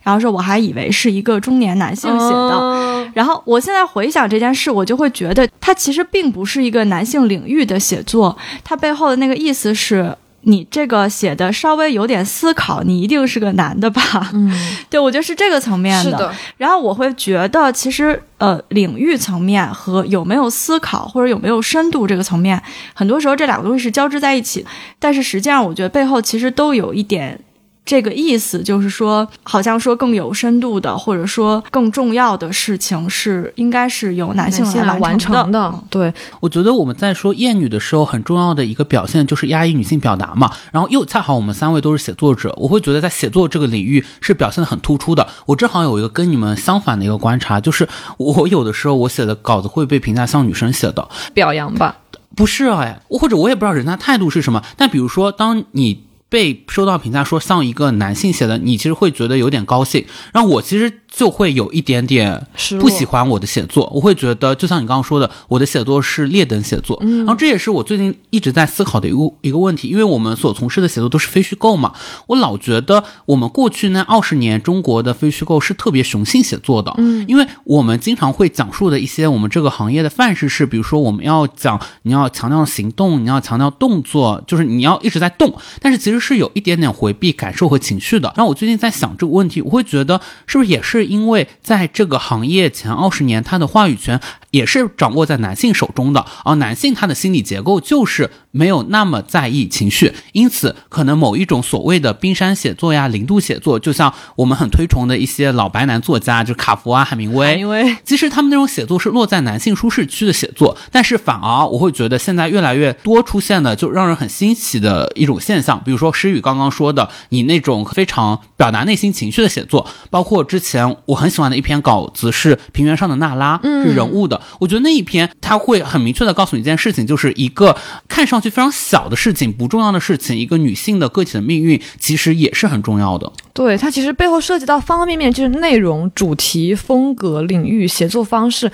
然后说我还以为是一个中年男性写的。哦然后我现在回想这件事，我就会觉得它其实并不是一个男性领域的写作，它背后的那个意思是。你这个写的稍微有点思考，你一定是个男的吧？嗯，对，我觉得是这个层面是的，然后我会觉得，其实呃，领域层面和有没有思考或者有没有深度这个层面，很多时候这两个东西是交织在一起。但是实际上，我觉得背后其实都有一点这个意思，就是说，好像说更有深度的，或者说更重要的事情是应该是由男性来来完成成的，对，我觉得我们在说厌女的时候，很重要的一个表现就是压抑女性表达嘛。然后又恰好我们三位都是写作者，我会觉得在写作这个领域是表现的很突出的。我正好有一个跟你们相反的一个观察，就是我有的时候我写的稿子会被评价像女生写的，表扬吧。不是哎，或者我也不知道人家态度是什么。但比如说，当你被收到评价说像一个男性写的，你其实会觉得有点高兴。然后我其实就会有一点点不喜欢我的写作，我会觉得就像你刚刚说的，我的写作是劣等写作。嗯然后这也是我最近一直在思考的一个一个问题，因为我们所从事的写作都是非虚构嘛，我老觉得我们过去那二十年中国的非虚构是特别雄性写作的。嗯，因为我们经常会讲述的一些我们这个行业的范式是，比如说我们要讲你要强调行动，你要强调动作，就是你要一直在动，但是其实是有一点点回避感受和情绪的。然后我最近在想这个问题，我会觉得是不是也是因为在这个行业前二十年，他的话语权也是掌握在男性手中的，而男性他的心理结构就是没有那么在意情绪，因此可能某一种所谓的冰山写作呀、零度写作，就像我们很推崇的一些老白男作家，就是卡夫啊、海明威，因为其实他们那种写作是落在男性舒适区的写作，但是反而我会觉得现在越来越多出现的就让人很新奇的一种现象，比如说诗雨刚刚说的，你那种非常表达内心情绪的写作，包括之前我很喜欢的一篇稿子是平原上的娜拉，是人物的，我觉得那一篇他会很明确的告诉你一件事情，就是一个看上去非常小的事情、不重要的事情，一个女性的个体的命运其实也是很重要的。对它其实背后涉及到方方面面，就是内容、主题、风格、领域、写作方式。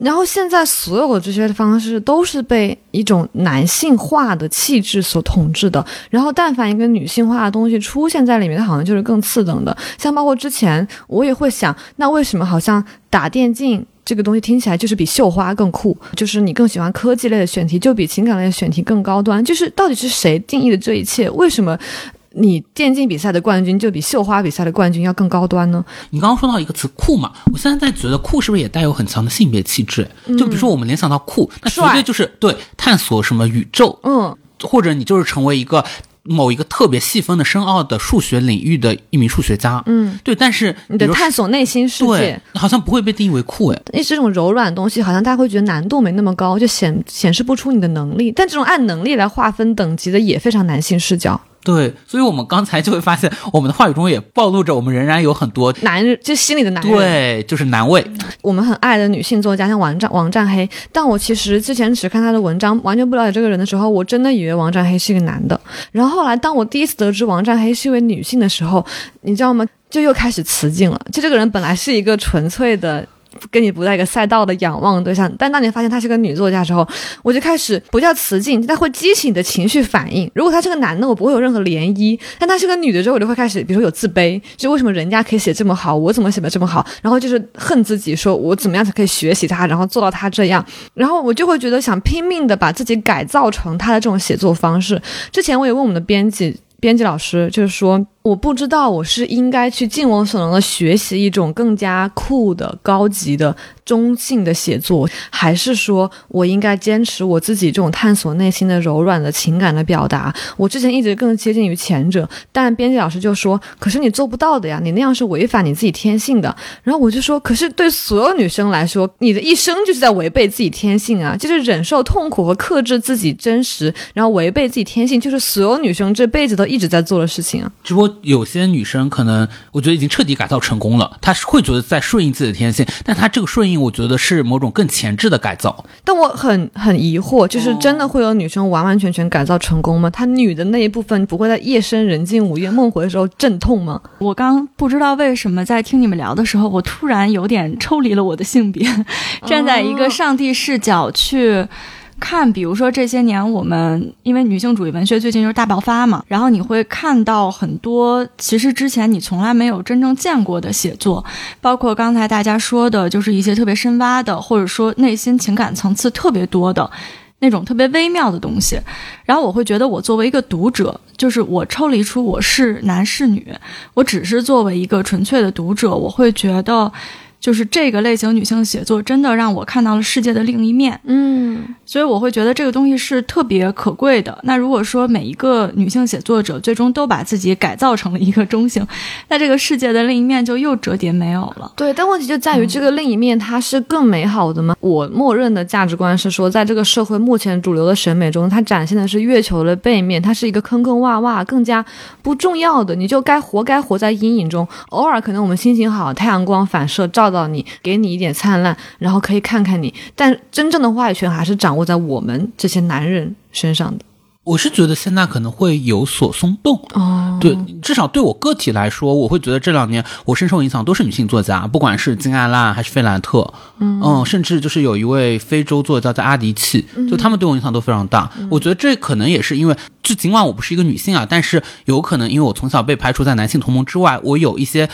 然后现在所有的这些方式都是被一种男性化的气质所统治的。然后，但凡一个女性化的东西出现在里面，它好像就是更次等的。像包括之前我也会想，那为什么好像打电竞？这个东西听起来就是比绣花更酷，就是你更喜欢科技类的选题，就比情感类的选题更高端。就是到底是谁定义的这一切？为什么你电竞比赛的冠军就比绣花比赛的冠军要更高端呢？你刚刚说到一个词“酷”嘛，我现在在觉得酷是不是也带有很强的性别气质？就比如说我们联想到酷，那绝对就是对探索什么宇宙，嗯，或者你就是成为一个某一个特别细分的深奥的数学领域的一名数学家。嗯，对，但是你的探索内心世对界，，好像不会被定义为酷诶。因为这种柔软的东西，好像大家会觉得难度没那么高，就显显示不出你的能力。但这种按能力来划分等级的，也非常男性视角。对，所以我们刚才就会发现，我们的话语中也暴露着我们仍然有很多男人就心里的男人，对，就是难为。我们很爱的女性作家，像王占王占黑，但我其实之前只看她的文章，完全不了解这个人的时候，我真的以为王占黑是一个男的。然后后来，当我第一次得知王占黑是一位女性的时候，你知道吗？就又开始雌竞了。就这个人本来是一个纯粹的。跟你不在一个赛道的仰望对象，但当你发现她是个女作家的时候，我就开始不叫雌竞，她会激起你的情绪反应。如果他是个男的，我不会有任何涟漪；但他是个女的之后，我就会开始，比如说有自卑，就为什么人家可以写这么好，我怎么写的这么好？然后就是恨自己，说我怎么样才可以学习他，然后做到他这样。然后我就会觉得想拼命的把自己改造成他的这种写作方式。之前我也问我们的编辑。编辑老师就是说，我不知道我是应该去尽我所能的学习一种更加酷的、高级的、中性的写作，还是说我应该坚持我自己这种探索内心的柔软的情感的表达？我之前一直更接近于前者，但编辑老师就说：“可是你做不到的呀，你那样是违反你自己天性的。”然后我就说：“可是对所有女生来说，你的一生就是在违背自己天性啊，就是忍受痛苦和克制自己真实，然后违背自己天性，就是所有女生这辈子都一直在做的事情啊。”过有些女生可能，我觉得已经彻底改造成功了，她是会觉得在顺应自己的天性，但她这个顺应，我觉得是某种更前置的改造。但我很很疑惑，就是真的会有女生完完全全改造成功吗？她女的那一部分不会在夜深人静、午夜梦回的时候阵痛吗？我刚不知道为什么在听你们聊的时候，我突然有点抽离了我的性别，站在一个上帝视角去。看，比如说这些年我们因为女性主义文学最近就是大爆发嘛，然后你会看到很多其实之前你从来没有真正见过的写作，包括刚才大家说的，就是一些特别深挖的，或者说内心情感层次特别多的。那种特别微妙的东西，然后我会觉得，我作为一个读者，就是我抽离出我是男是女，我只是作为一个纯粹的读者，我会觉得，就是这个类型女性写作真的让我看到了世界的另一面。嗯，所以我会觉得这个东西是特别可贵的。那如果说每一个女性写作者最终都把自己改造成了一个中性，那这个世界的另一面就又折叠没有了。对，但问题就在于这个另一面它是更美好的吗？我默认的价值观是说，在这个社会目前主流的审美中，它展现的是月球的背面，它是一个坑坑洼洼、更加不重要的，你就该活该活在阴影中。偶尔可能我们心情好，太阳光反射照到你，给你一点灿烂，然后可以看看你。但真正的话语权还是掌握在我们这些男人身上的。我是觉得现在可能会有所松动，哦，对，至少对我个体来说，我会觉得这两年我深受影响都是女性作家，不管是金艾拉还是费兰特，嗯甚至就是有一位非洲作家叫阿迪契，就他们对我影响都非常大。我觉得这可能也是因为，就尽管我不是一个女性啊，但是有可能因为我从小被排除在男性同盟之外，我有一些。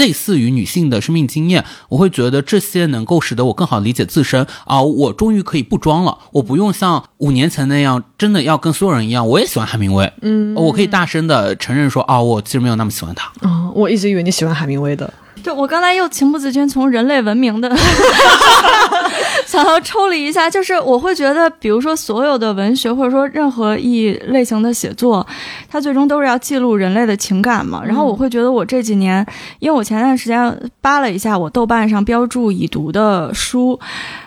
类似于女性的生命经验，我会觉得这些能够使得我更好理解自身啊！我终于可以不装了，我不用像五年前那样，真的要跟所有人一样，我也喜欢海明威。嗯，我可以大声的承认说，啊，我其实没有那么喜欢他。哦，我一直以为你喜欢海明威的。对，我刚才又情不自禁从人类文明的 想要抽离一下，就是我会觉得，比如说所有的文学或者说任何一类型的写作，它最终都是要记录人类的情感嘛。然后我会觉得，我这几年，因为我前段时间扒了一下我豆瓣上标注已读的书，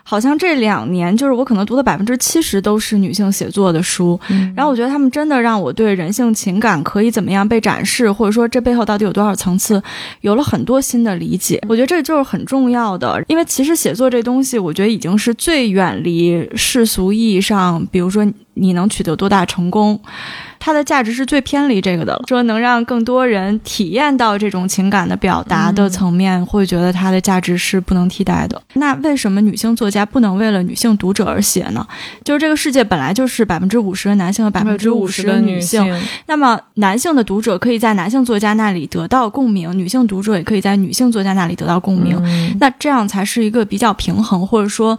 好像这两年就是我可能读的百分之七十都是女性写作的书。然后我觉得他们真的让我对人性情感可以怎么样被展示，或者说这背后到底有多少层次，有了很多新的理解。我觉得这就是很重要的，因为其实写作这东西，我觉得已经是最远离世俗意义上，比如说你能取得多大成功。它的价值是最偏离这个的了，说能让更多人体验到这种情感的表达的层面，会觉得它的价值是不能替代的。那为什么女性作家不能为了女性读者而写呢？就是这个世界本来就是百分之五十的男性和百分之五十的女性，那么男性的读者可以在男性作家那里得到共鸣，女性读者也可以在女性作家那里得到共鸣，嗯那这样才是一个比较平衡，或者说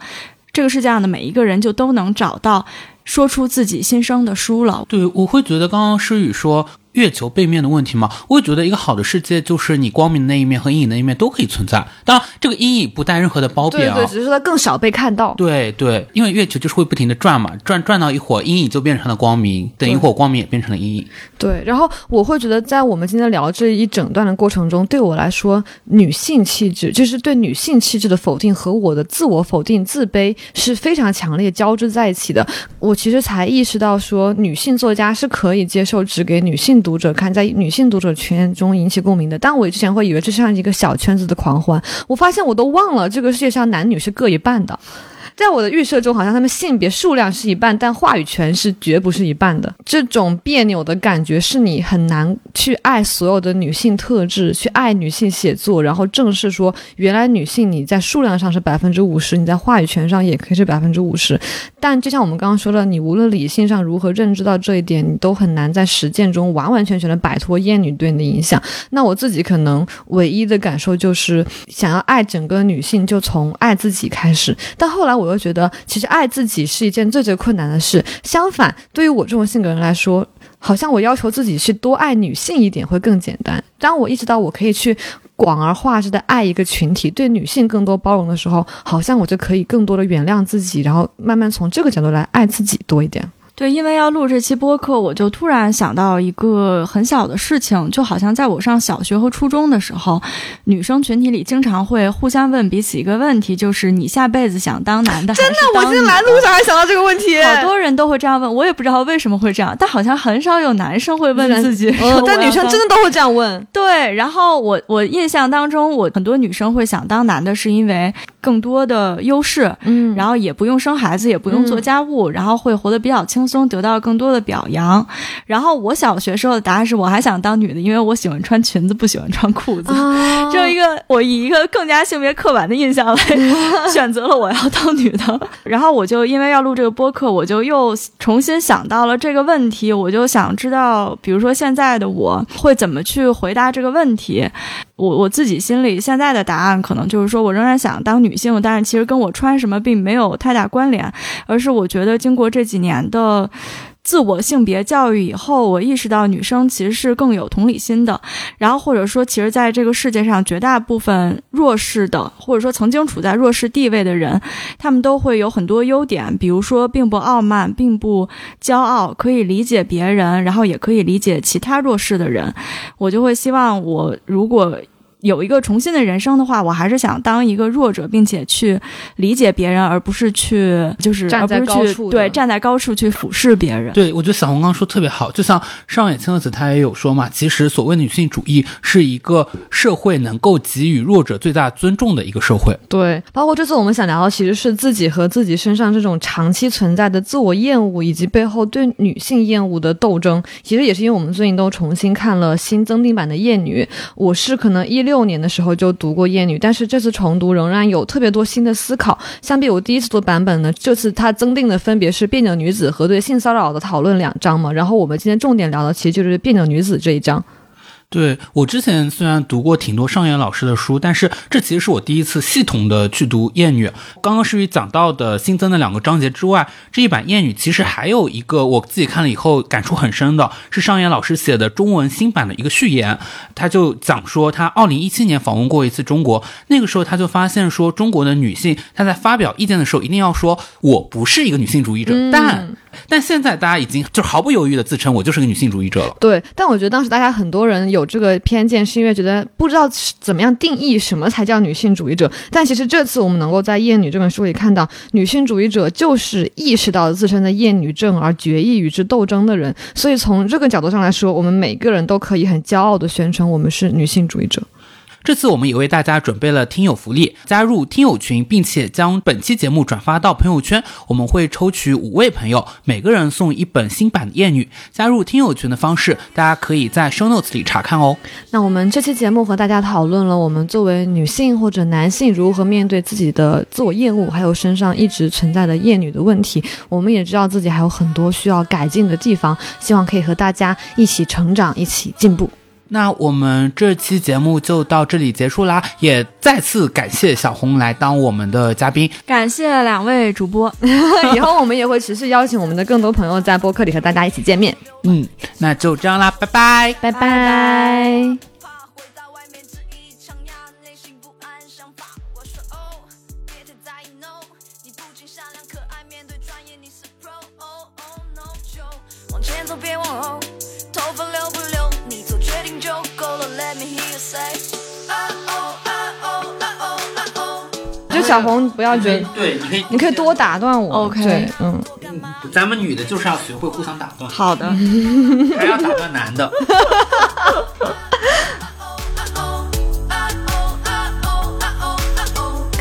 这个世界上的每一个人就都能找到。说出自己心声的书了，对，我会觉得刚刚诗雨说月球背面的问题吗？我也觉得一个好的世界就是你光明的那一面和阴影的那一面都可以存在。当然，这个阴影不带任何的褒贬啊。对对，只是说它更少被看到。对对，因为月球就是会不停的转嘛，转转到一会儿，阴影就变成了光明，等一会儿光明也变成了阴影。对，然后我会觉得，在我们今天聊这一整段的过程中，对我来说，女性气质就是对女性气质的否定和我的自我否定、自卑是非常强烈交织在一起的。我其实才意识到，说女性作家是可以接受只给女性读者看，在女性读者圈中引起共鸣的。但我之前会以为这像一个小圈子的狂欢，我发现我都忘了这个世界上男女是各一半的。在我的预设中，好像他们性别数量是一半，但话语权是绝不是一半的。这种别扭的感觉，是你很难去爱所有的女性特质，去爱女性写作，然后正视说，原来女性你在数量上是百分之五十，你在话语权上也可以是百分之五十。但就像我们刚刚说的，你无论理性上如何认知到这一点，你都很难在实践中完完全全的摆脱厌女对你的影响。那我自己可能唯一的感受就是，想要爱整个女性，就从爱自己开始。但后来我。我又觉得，其实爱自己是一件最最困难的事。相反，对于我这种性格人来说，好像我要求自己去多爱女性一点会更简单。当我意识到我可以去广而化之的爱一个群体，对女性更多包容的时候，好像我就可以更多的原谅自己，然后慢慢从这个角度来爱自己多一点。对，因为要录这期播客，我就突然想到一个很小的事情，就好像在我上小学和初中的时候，女生群体里经常会互相问彼此一个问题，就是你下辈子想当男的还是当女的？真的，我今天来路上还想到这个问题。好多人都会这样问，我也不知道为什么会这样，但好像很少有男生会问自己。但女生真的都会这样问。对，然后我我印象当中，我很多女生会想当男的，是因为更多的优势，嗯，然后也不用生孩子，也不用做家务，然后会活得比较轻松，得到更多。的表扬，然后我小学时候的答案是我还想当女的，因为我喜欢穿裙子，不喜欢穿裤子。就一个我以一个更加性别刻板的印象来 选择了我要当女的。然后我就因为要录这个播客，我就又重新想到了这个问题，我就想知道，比如说现在的我会怎么去回答这个问题。我我自己心里现在的答案可能就是说我仍然想当女性，但是其实跟我穿什么并没有太大关联，而是我觉得经过这几年的。自我性别教育以后，我意识到女生其实是更有同理心的。然后或者说，其实在这个世界上，绝大部分弱势的，或者说曾经处在弱势地位的人，他们都会有很多优点，比如说并不傲慢，并不骄傲，可以理解别人，然后也可以理解其他弱势的人。我就会希望，我如果。有一个重新的人生的话，我还是想当一个弱者，并且去理解别人，而不是去就是站在高处对站在高处去俯视别人。对，我觉得小红刚刚说特别好，就像上野千鹤子她也有说嘛，其实所谓女性主义是一个社会能够给予弱者最大尊重的一个社会。对，包括这次我们想聊的其实是自己和自己身上这种长期存在的自我厌恶，以及背后对女性厌恶的斗争。其实也是因为我们最近都重新看了新增订版的《厌女》，我是可能一六。六年的时候就读过《厌女》，但是这次重读仍然有特别多新的思考。相比我第一次读版本呢，这次它增订的分别是别扭女子和对性骚扰的讨论两章嘛。然后我们今天重点聊的其实就是别扭女子这一章。对我之前虽然读过挺多上野老师的书，但是这其实是我第一次系统的去读《厌女》。刚刚诗雨讲到的新增的两个章节之外，这一版《厌女》其实还有一个我自己看了以后感触很深的，是上野老师写的中文新版的一个序言。他就讲说，他二零一七年访问过一次中国，那个时候他就发现说，中国的女性她在发表意见的时候一定要说我不是一个女性主义者，但。但现在大家已经就毫不犹豫的自称我就是个女性主义者了。对，但我觉得当时大家很多人有这个偏见，是因为觉得不知道怎么样定义什么才叫女性主义者。但其实这次我们能够在《厌女》这本书里看到，女性主义者就是意识到自身的厌女症而决意与之斗争的人。所以从这个角度上来说，我们每个人都可以很骄傲的宣称我们是女性主义者。这次我们也为大家准备了听友福利，加入听友群，并且将本期节目转发到朋友圈，我们会抽取五位朋友，每个人送一本新版的《厌女》。加入听友群的方式，大家可以在 show notes 里查看哦。那我们这期节目和大家讨论了我们作为女性或者男性如何面对自己的自我厌恶，还有身上一直存在的厌女的问题。我们也知道自己还有很多需要改进的地方，希望可以和大家一起成长，一起进步。那我们这期节目就到这里结束啦，也再次感谢小红来当我们的嘉宾。感谢两位主播，以后我们也会持续邀请我们的更多朋友在播客里和大家一起见面。嗯，那就这样啦，拜拜。拜拜。小红不要觉得，对，你可以，你可以多打断我。OK 对，嗯，咱们女的就是要学会互相打断，好的，还要打断男的。